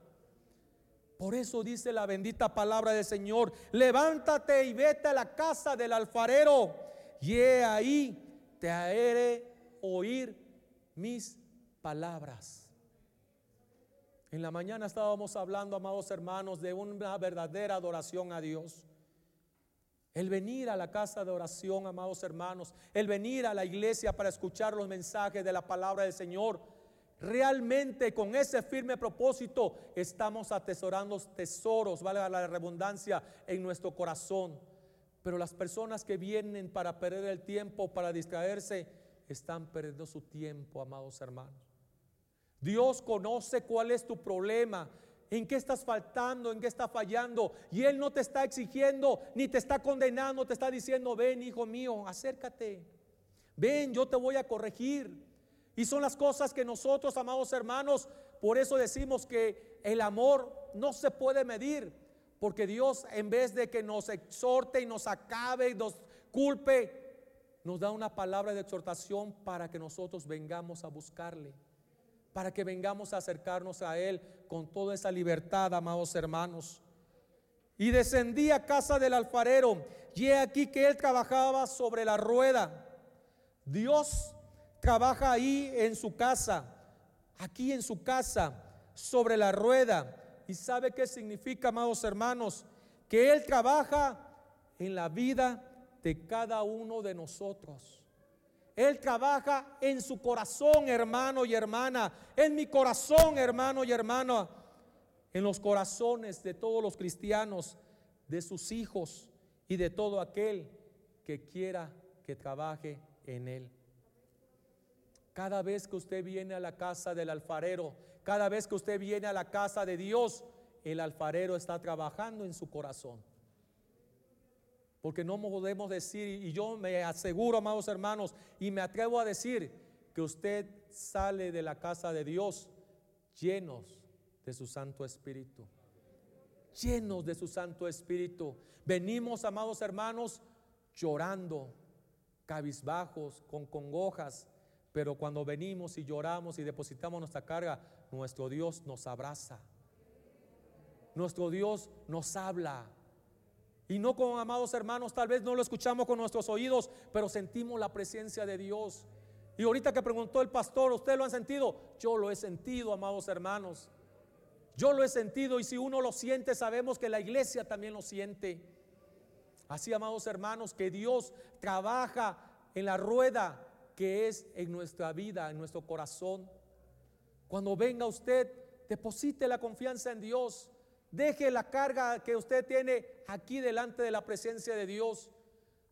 Por eso dice la bendita palabra del Señor, levántate y vete a la casa del alfarero y he ahí te haré oír mis palabras. En la mañana estábamos hablando, amados hermanos, de una verdadera adoración a Dios. El venir a la casa de oración, amados hermanos, el venir a la iglesia para escuchar los mensajes de la palabra del Señor realmente con ese firme propósito estamos atesorando tesoros, vale la redundancia, en nuestro corazón. Pero las personas que vienen para perder el tiempo, para distraerse, están perdiendo su tiempo, amados hermanos. Dios conoce cuál es tu problema, en qué estás faltando, en qué está fallando. Y Él no te está exigiendo, ni te está condenando, te está diciendo, ven hijo mío, acércate. Ven, yo te voy a corregir. Y son las cosas que nosotros, amados hermanos, por eso decimos que el amor no se puede medir, porque Dios en vez de que nos exhorte y nos acabe y nos culpe, nos da una palabra de exhortación para que nosotros vengamos a buscarle, para que vengamos a acercarnos a Él con toda esa libertad, amados hermanos. Y descendí a casa del alfarero, y he aquí que Él trabajaba sobre la rueda. Dios trabaja ahí en su casa, aquí en su casa, sobre la rueda. ¿Y sabe qué significa, amados hermanos? Que Él trabaja en la vida de cada uno de nosotros. Él trabaja en su corazón, hermano y hermana, en mi corazón, hermano y hermana, en los corazones de todos los cristianos, de sus hijos y de todo aquel que quiera que trabaje en Él. Cada vez que usted viene a la casa del alfarero, cada vez que usted viene a la casa de Dios, el alfarero está trabajando en su corazón. Porque no podemos decir, y yo me aseguro, amados hermanos, y me atrevo a decir que usted sale de la casa de Dios llenos de su Santo Espíritu. Llenos de su Santo Espíritu. Venimos, amados hermanos, llorando, cabizbajos, con congojas, pero cuando venimos y lloramos y depositamos nuestra carga, nuestro Dios nos abraza. Nuestro Dios nos habla. Y no con amados hermanos, tal vez no lo escuchamos con nuestros oídos, pero sentimos la presencia de Dios. Y ahorita que preguntó el pastor, ¿usted lo han sentido? Yo lo he sentido, amados hermanos. Yo lo he sentido y si uno lo siente, sabemos que la iglesia también lo siente. Así, amados hermanos, que Dios trabaja en la rueda que es en nuestra vida, en nuestro corazón. Cuando venga usted, deposite la confianza en Dios. Deje la carga que usted tiene aquí delante de la presencia de Dios.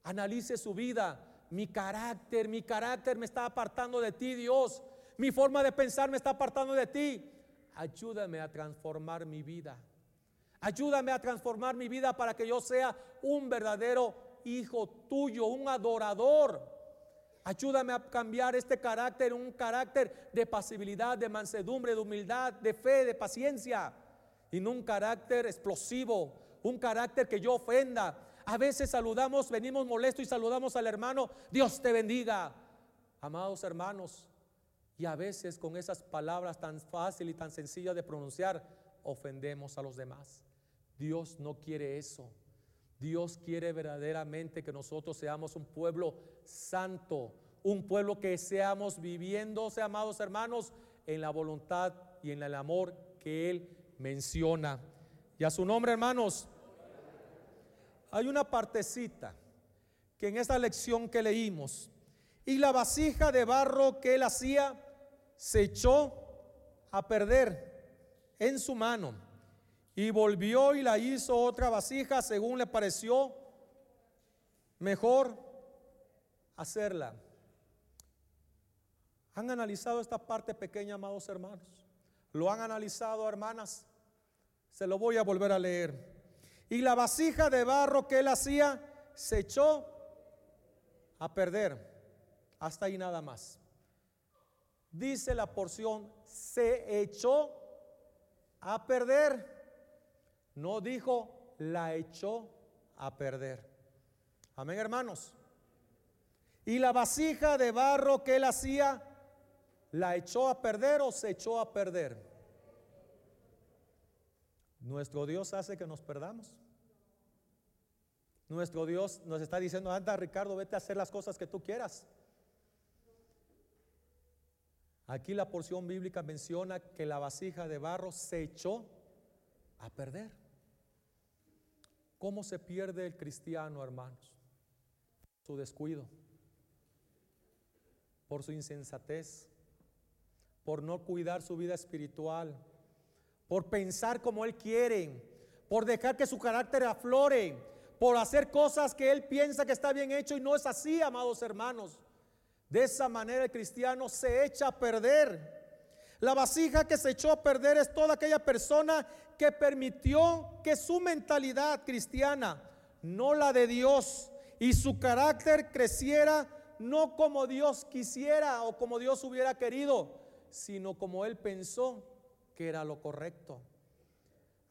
Analice su vida. Mi carácter, mi carácter me está apartando de ti, Dios. Mi forma de pensar me está apartando de ti. Ayúdame a transformar mi vida. Ayúdame a transformar mi vida para que yo sea un verdadero hijo tuyo, un adorador. Ayúdame a cambiar este carácter, un carácter de pasibilidad, de mansedumbre, de humildad, de fe, de paciencia. Y no un carácter explosivo, un carácter que yo ofenda. A veces saludamos, venimos molestos y saludamos al hermano, Dios te bendiga. Amados hermanos, y a veces con esas palabras tan fáciles y tan sencillas de pronunciar, ofendemos a los demás. Dios no quiere eso. Dios quiere verdaderamente que nosotros seamos un pueblo santo, un pueblo que seamos viviendo, amados hermanos, en la voluntad y en el amor que Él menciona. Y a su nombre, hermanos, hay una partecita que en esta lección que leímos, Y la vasija de barro que él hacía se echó a perder en su mano. Y volvió y la hizo otra vasija según le pareció mejor hacerla. ¿Han analizado esta parte pequeña, amados hermanos? ¿Lo han analizado, hermanas? Se lo voy a volver a leer. Y la vasija de barro que él hacía se echó a perder. Hasta ahí nada más. Dice la porción, se echó a perder. No dijo, la echó a perder. Amén, hermanos. Y la vasija de barro que él hacía ¿La echó a perder o se echó a perder? Nuestro Dios hace que nos perdamos. Nuestro Dios nos está diciendo, anda Ricardo, vete a hacer las cosas que tú quieras. Aquí la porción bíblica menciona que la vasija de barro se echó a perder. ¿Cómo se pierde el cristiano, hermanos? Su descuido, por su insensatez, por no cuidar su vida espiritual, por pensar como Él quiere, por dejar que su carácter aflore, por hacer cosas que Él piensa que está bien hecho y no es así, amados hermanos. De esa manera el cristiano se echa a perder. La vasija que se echó a perder es toda aquella persona que permitió que su mentalidad cristiana, no la de Dios, y su carácter creciera no como Dios quisiera o como Dios hubiera querido, sino como él pensó que era lo correcto.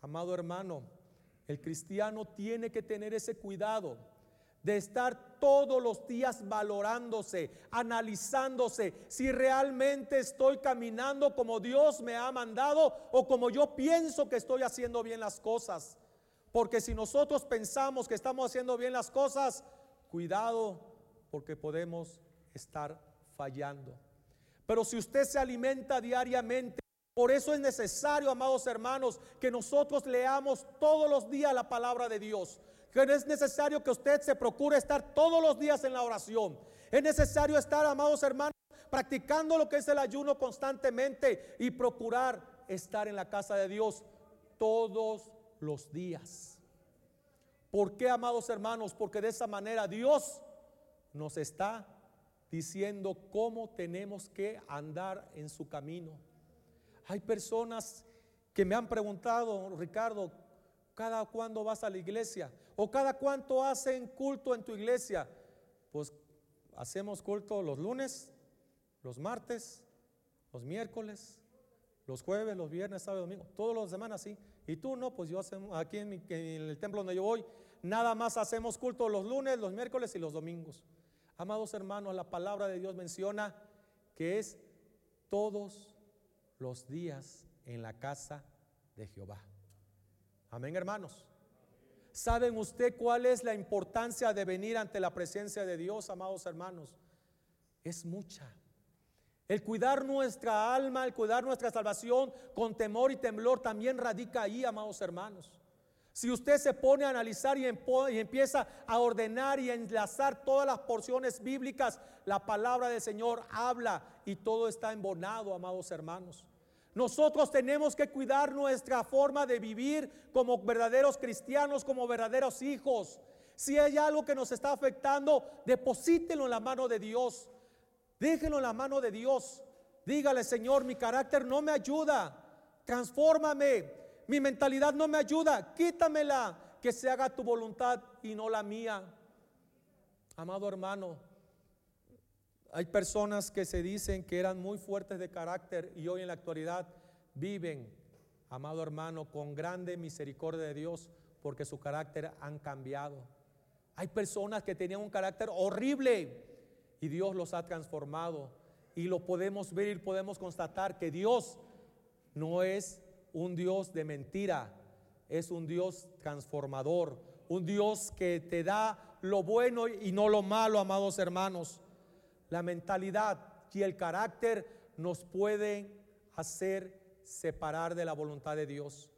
Amado hermano, el cristiano tiene que tener ese cuidado de estar todos los días valorándose, analizándose si realmente estoy caminando como Dios me ha mandado o como yo pienso que estoy haciendo bien las cosas. Porque si nosotros pensamos que estamos haciendo bien las cosas, cuidado porque podemos estar fallando. Pero si usted se alimenta diariamente, por eso es necesario, amados hermanos, que nosotros leamos todos los días la palabra de Dios. Que es necesario que usted se procure estar todos los días en la oración. Es necesario estar, amados hermanos, practicando lo que es el ayuno constantemente y procurar estar en la casa de Dios todos los días. ¿Por qué, amados hermanos? Porque de esa manera Dios nos está diciendo cómo tenemos que andar en su camino. Hay personas que me han preguntado, Ricardo, ¿cada cuándo vas a la iglesia? ¿O cada cuánto hacen culto en tu iglesia? Pues hacemos culto los lunes, los martes, los miércoles, los jueves, los viernes, sábado, domingo, todos los semanas sí. Y tú no, pues yo hacemos aquí en, en el templo donde yo voy, nada más hacemos culto los lunes, los miércoles y los domingos. Amados hermanos, la palabra de Dios menciona que es todos los días en la casa de Jehová. Amén, hermanos. ¿Saben usted cuál es la importancia de venir ante la presencia de Dios, amados hermanos? Es mucha. El cuidar nuestra alma, el cuidar nuestra salvación con temor y temblor también radica ahí, amados hermanos. Si usted se pone a analizar y, empieza a ordenar y a enlazar todas las porciones bíblicas, la palabra del Señor habla y todo está embonado, amados hermanos. Nosotros tenemos que cuidar nuestra forma de vivir como verdaderos cristianos, como verdaderos hijos. Si hay algo que nos está afectando, deposítelo en la mano de Dios. Déjenlo en la mano de Dios. Dígale, Señor, mi carácter no me ayuda. Transfórmame, mi mentalidad no me ayuda, quítamela, que se haga tu voluntad y no la mía. Amado hermano, hay personas que se dicen que eran muy fuertes de carácter y hoy en la actualidad viven, amado hermano, con grande misericordia de Dios porque su carácter han cambiado. Hay personas que tenían un carácter horrible y Dios los ha transformado y lo podemos ver y podemos constatar que Dios no es un Dios de mentira, es un Dios transformador, un Dios que te da lo bueno y no lo malo, amados hermanos. La mentalidad y el carácter nos pueden hacer separar de la voluntad de Dios.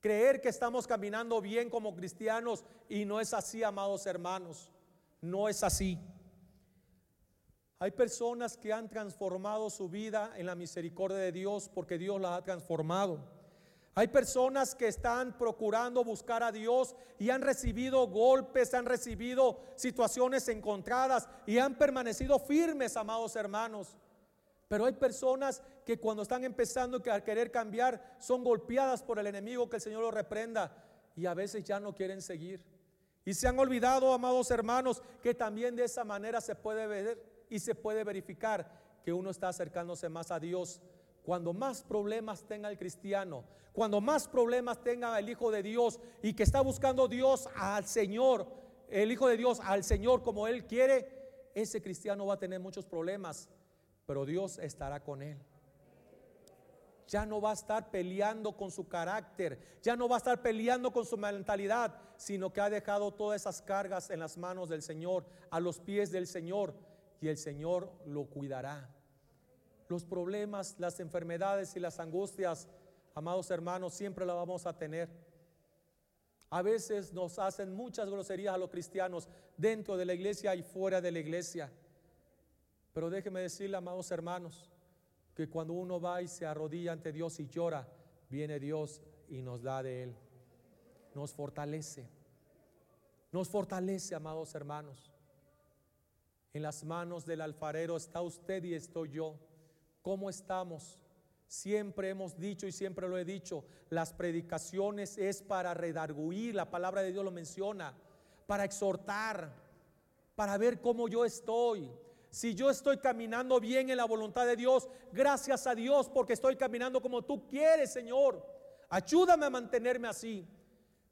Creer que estamos caminando bien como cristianos y no es así, amados hermanos. No es así. Hay personas que han transformado su vida en la misericordia de Dios porque Dios las ha transformado. Hay personas que están procurando buscar a Dios y han recibido golpes, han recibido situaciones encontradas y han permanecido firmes, amados hermanos. Pero hay personas que cuando están empezando a querer cambiar son golpeadas por el enemigo, que el Señor lo reprenda y a veces ya no quieren seguir. Y se han olvidado, amados hermanos, que también de esa manera se puede ver y se puede verificar que uno está acercándose más a Dios. Cuando más problemas tenga el cristiano, cuando más problemas tenga el Hijo de Dios y que está buscando Dios al Señor, el Hijo de Dios al Señor como Él quiere, ese cristiano va a tener muchos problemas, pero Dios estará con él ya no va a estar peleando con su carácter, ya no va a estar peleando con su mentalidad, sino que ha dejado todas esas cargas en las manos del Señor, a los pies del Señor, y el Señor lo cuidará. Los problemas, las enfermedades y las angustias, amados hermanos, siempre la vamos a tener. A veces nos hacen muchas groserías a los cristianos dentro de la iglesia y fuera de la iglesia. Pero déjeme decirle, amados hermanos, que cuando uno va y se arrodilla ante Dios y llora, viene Dios y nos da de Él. Nos fortalece. Nos fortalece, amados hermanos. En las manos del alfarero está usted y estoy yo. ¿Cómo estamos? Siempre hemos dicho y siempre lo he dicho, las predicaciones es para redarguir, la palabra de Dios lo menciona, para exhortar, para ver cómo yo estoy, si yo estoy caminando bien en la voluntad de Dios, gracias a Dios porque estoy caminando como tú quieres, Señor. Ayúdame a mantenerme así.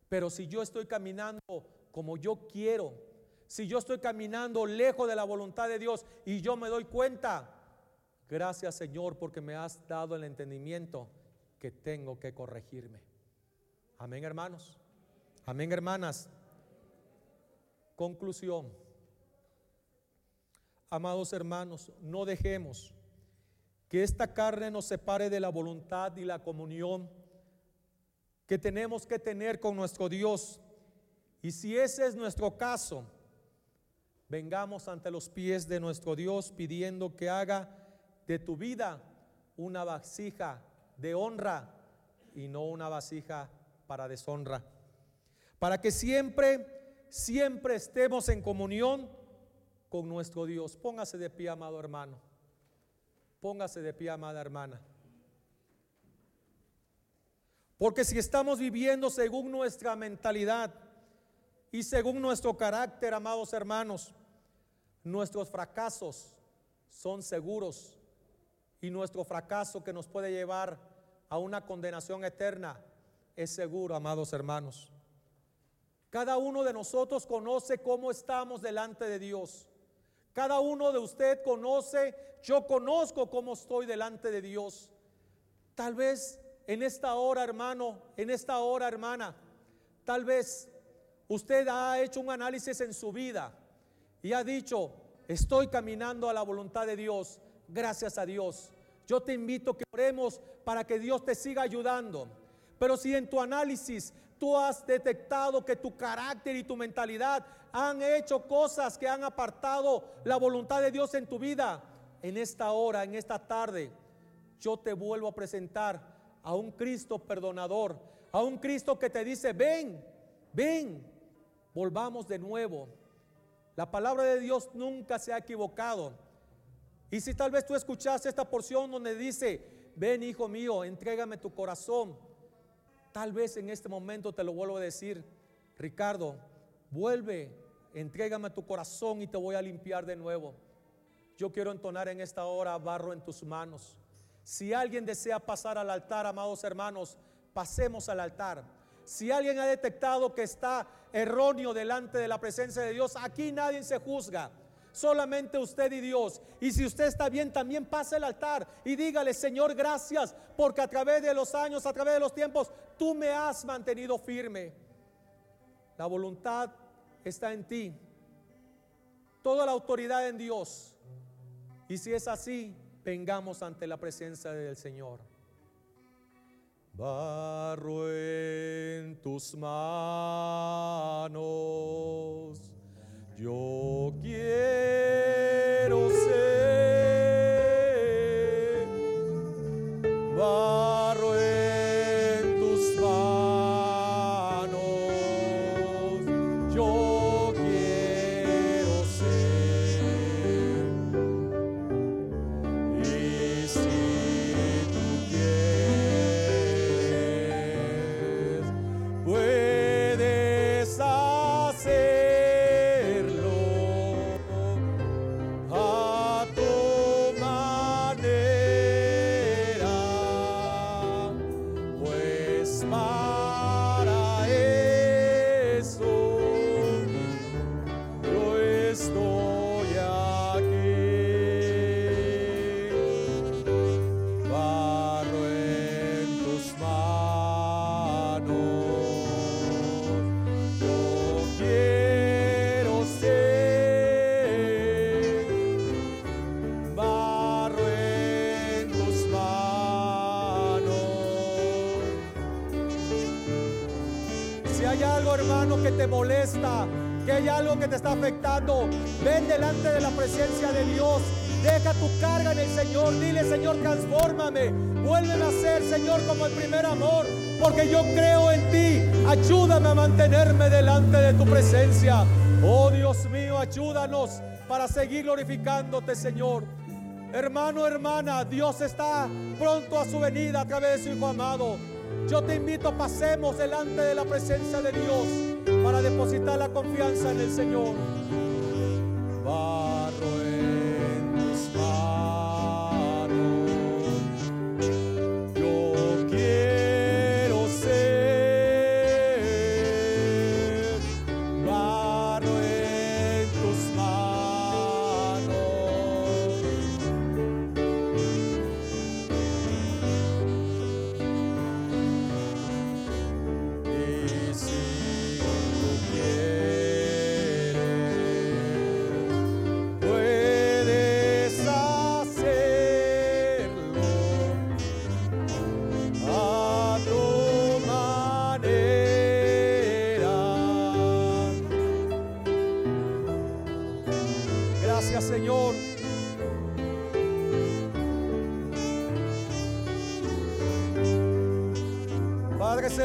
Pero si yo estoy caminando como yo quiero, si yo estoy caminando lejos de la voluntad de Dios y yo me doy cuenta, gracias Señor porque me has dado el entendimiento que tengo que corregirme. Amén hermanos. Amén hermanas. Conclusión. Amados hermanos, no dejemos que esta carne nos separe de la voluntad y la comunión que tenemos que tener con nuestro Dios. Y si ese es nuestro caso, vengamos ante los pies de nuestro Dios pidiendo que haga de tu vida una vasija de honra y no una vasija para deshonra. Para que siempre, siempre estemos en comunión con nuestro Dios. Póngase de pie, amado hermano. Póngase de pie, amada hermana. Porque si estamos viviendo según nuestra mentalidad y según nuestro carácter, amados hermanos, nuestros fracasos son seguros y nuestro fracaso que nos puede llevar a una condenación eterna es seguro, amados hermanos. Cada uno de nosotros conoce cómo estamos delante de Dios. Cada uno de usted conoce, yo conozco cómo estoy delante de Dios. Tal vez en esta hora, hermano, en esta hora, hermana, tal vez usted ha hecho un análisis en su vida y ha dicho, estoy caminando a la voluntad de Dios, gracias a Dios. Yo te invito a que oremos para que Dios te siga ayudando. Pero si en tu análisis tú has detectado que tu carácter y tu mentalidad han hecho cosas que han apartado la voluntad de Dios en tu vida, en esta hora, en esta tarde, yo te vuelvo a presentar a un Cristo perdonador, a un Cristo que te dice, ven, ven, volvamos de nuevo. La palabra de Dios nunca se ha equivocado. Y si tal vez tú escuchaste esta porción donde dice, ven hijo mío, entrégame tu corazón, Tal vez en este momento te lo vuelvo a decir, Ricardo, vuelve, entrégame tu corazón y te voy a limpiar de nuevo. Yo quiero entonar en esta hora barro en tus manos. Si alguien desea pasar al altar, amados hermanos, pasemos al altar. Si alguien ha detectado que está erróneo delante de la presencia de Dios, aquí nadie se juzga solamente usted y Dios. Y si usted está bien, también pase el altar y dígale, Señor, gracias, porque a través de los años, a través de los tiempos, tú me has mantenido firme. La voluntad está en ti. Toda la autoridad en Dios. Y si es así, vengamos ante la presencia del Señor. Barro en tus manos yo quiero ser. Afectando, ven delante de la presencia de Dios. Deja tu carga en el Señor. Dile, Señor, transfórmame. Vuélveme a ser, Señor, como el primer amor. Porque yo creo en ti. Ayúdame a mantenerme delante de tu presencia. Oh Dios mío, ayúdanos para seguir glorificándote, Señor. Hermano, hermana, Dios está pronto a su venida a través de su Hijo amado. Yo te invito, pasemos delante de la presencia de Dios para depositar la confianza en el Señor.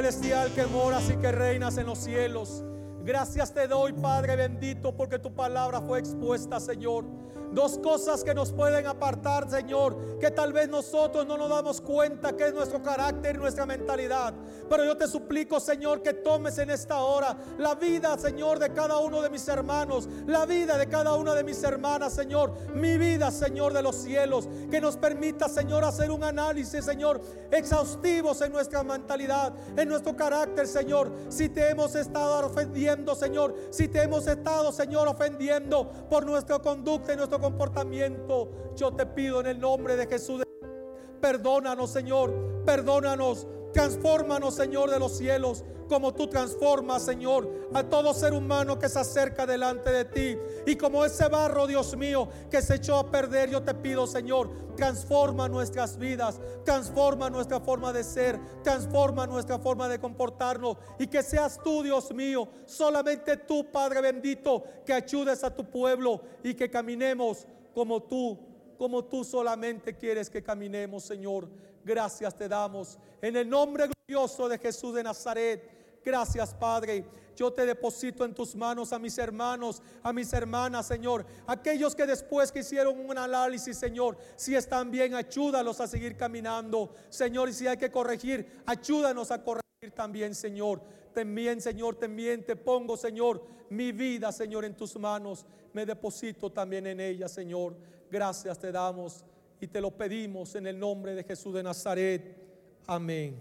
Celestial que moras y que reinas en los cielos. Gracias te doy, Padre bendito, porque tu palabra fue expuesta, Señor. Dos cosas que nos pueden apartar, Señor, que tal vez nosotros no nos damos cuenta que es nuestro carácter y nuestra mentalidad. Pero yo te suplico, Señor, que tomes en esta hora la vida, Señor, de cada uno de mis hermanos, la vida de cada una de mis hermanas, Señor, mi vida, Señor, de los cielos, que nos permita, Señor, hacer un análisis, Señor, exhaustivos en nuestra mentalidad, en nuestro carácter, Señor. Si te hemos estado ofendiendo, Señor, si te hemos estado, Señor, ofendiendo por nuestra conducta y nuestro comportamiento, yo te pido en el nombre de Jesús. Perdónanos, Señor, perdónanos. Transfórmanos, Señor de los cielos, como tú transformas, Señor, a todo ser humano que se acerca delante de ti. Y como ese barro, Dios mío, que se echó a perder, yo te pido, Señor, transforma nuestras vidas, transforma nuestra forma de ser, transforma nuestra forma de comportarnos. Y que seas tú, Dios mío, solamente tú, Padre bendito, que ayudes a tu pueblo y que caminemos como tú como tú solamente quieres que caminemos, Señor. Gracias te damos. En el nombre glorioso de Jesús de Nazaret. Gracias, Padre. Yo te deposito en tus manos a mis hermanos, a mis hermanas, Señor. Aquellos que después que hicieron un análisis, Señor, si están bien, ayúdalos a seguir caminando. Señor, y si hay que corregir, ayúdanos a corregir también, Señor. También, Señor, también te pongo, Señor, mi vida, Señor, en tus manos. Me deposito también en ella, Señor. Gracias te damos y te lo pedimos en el nombre de Jesús de Nazaret. Amén.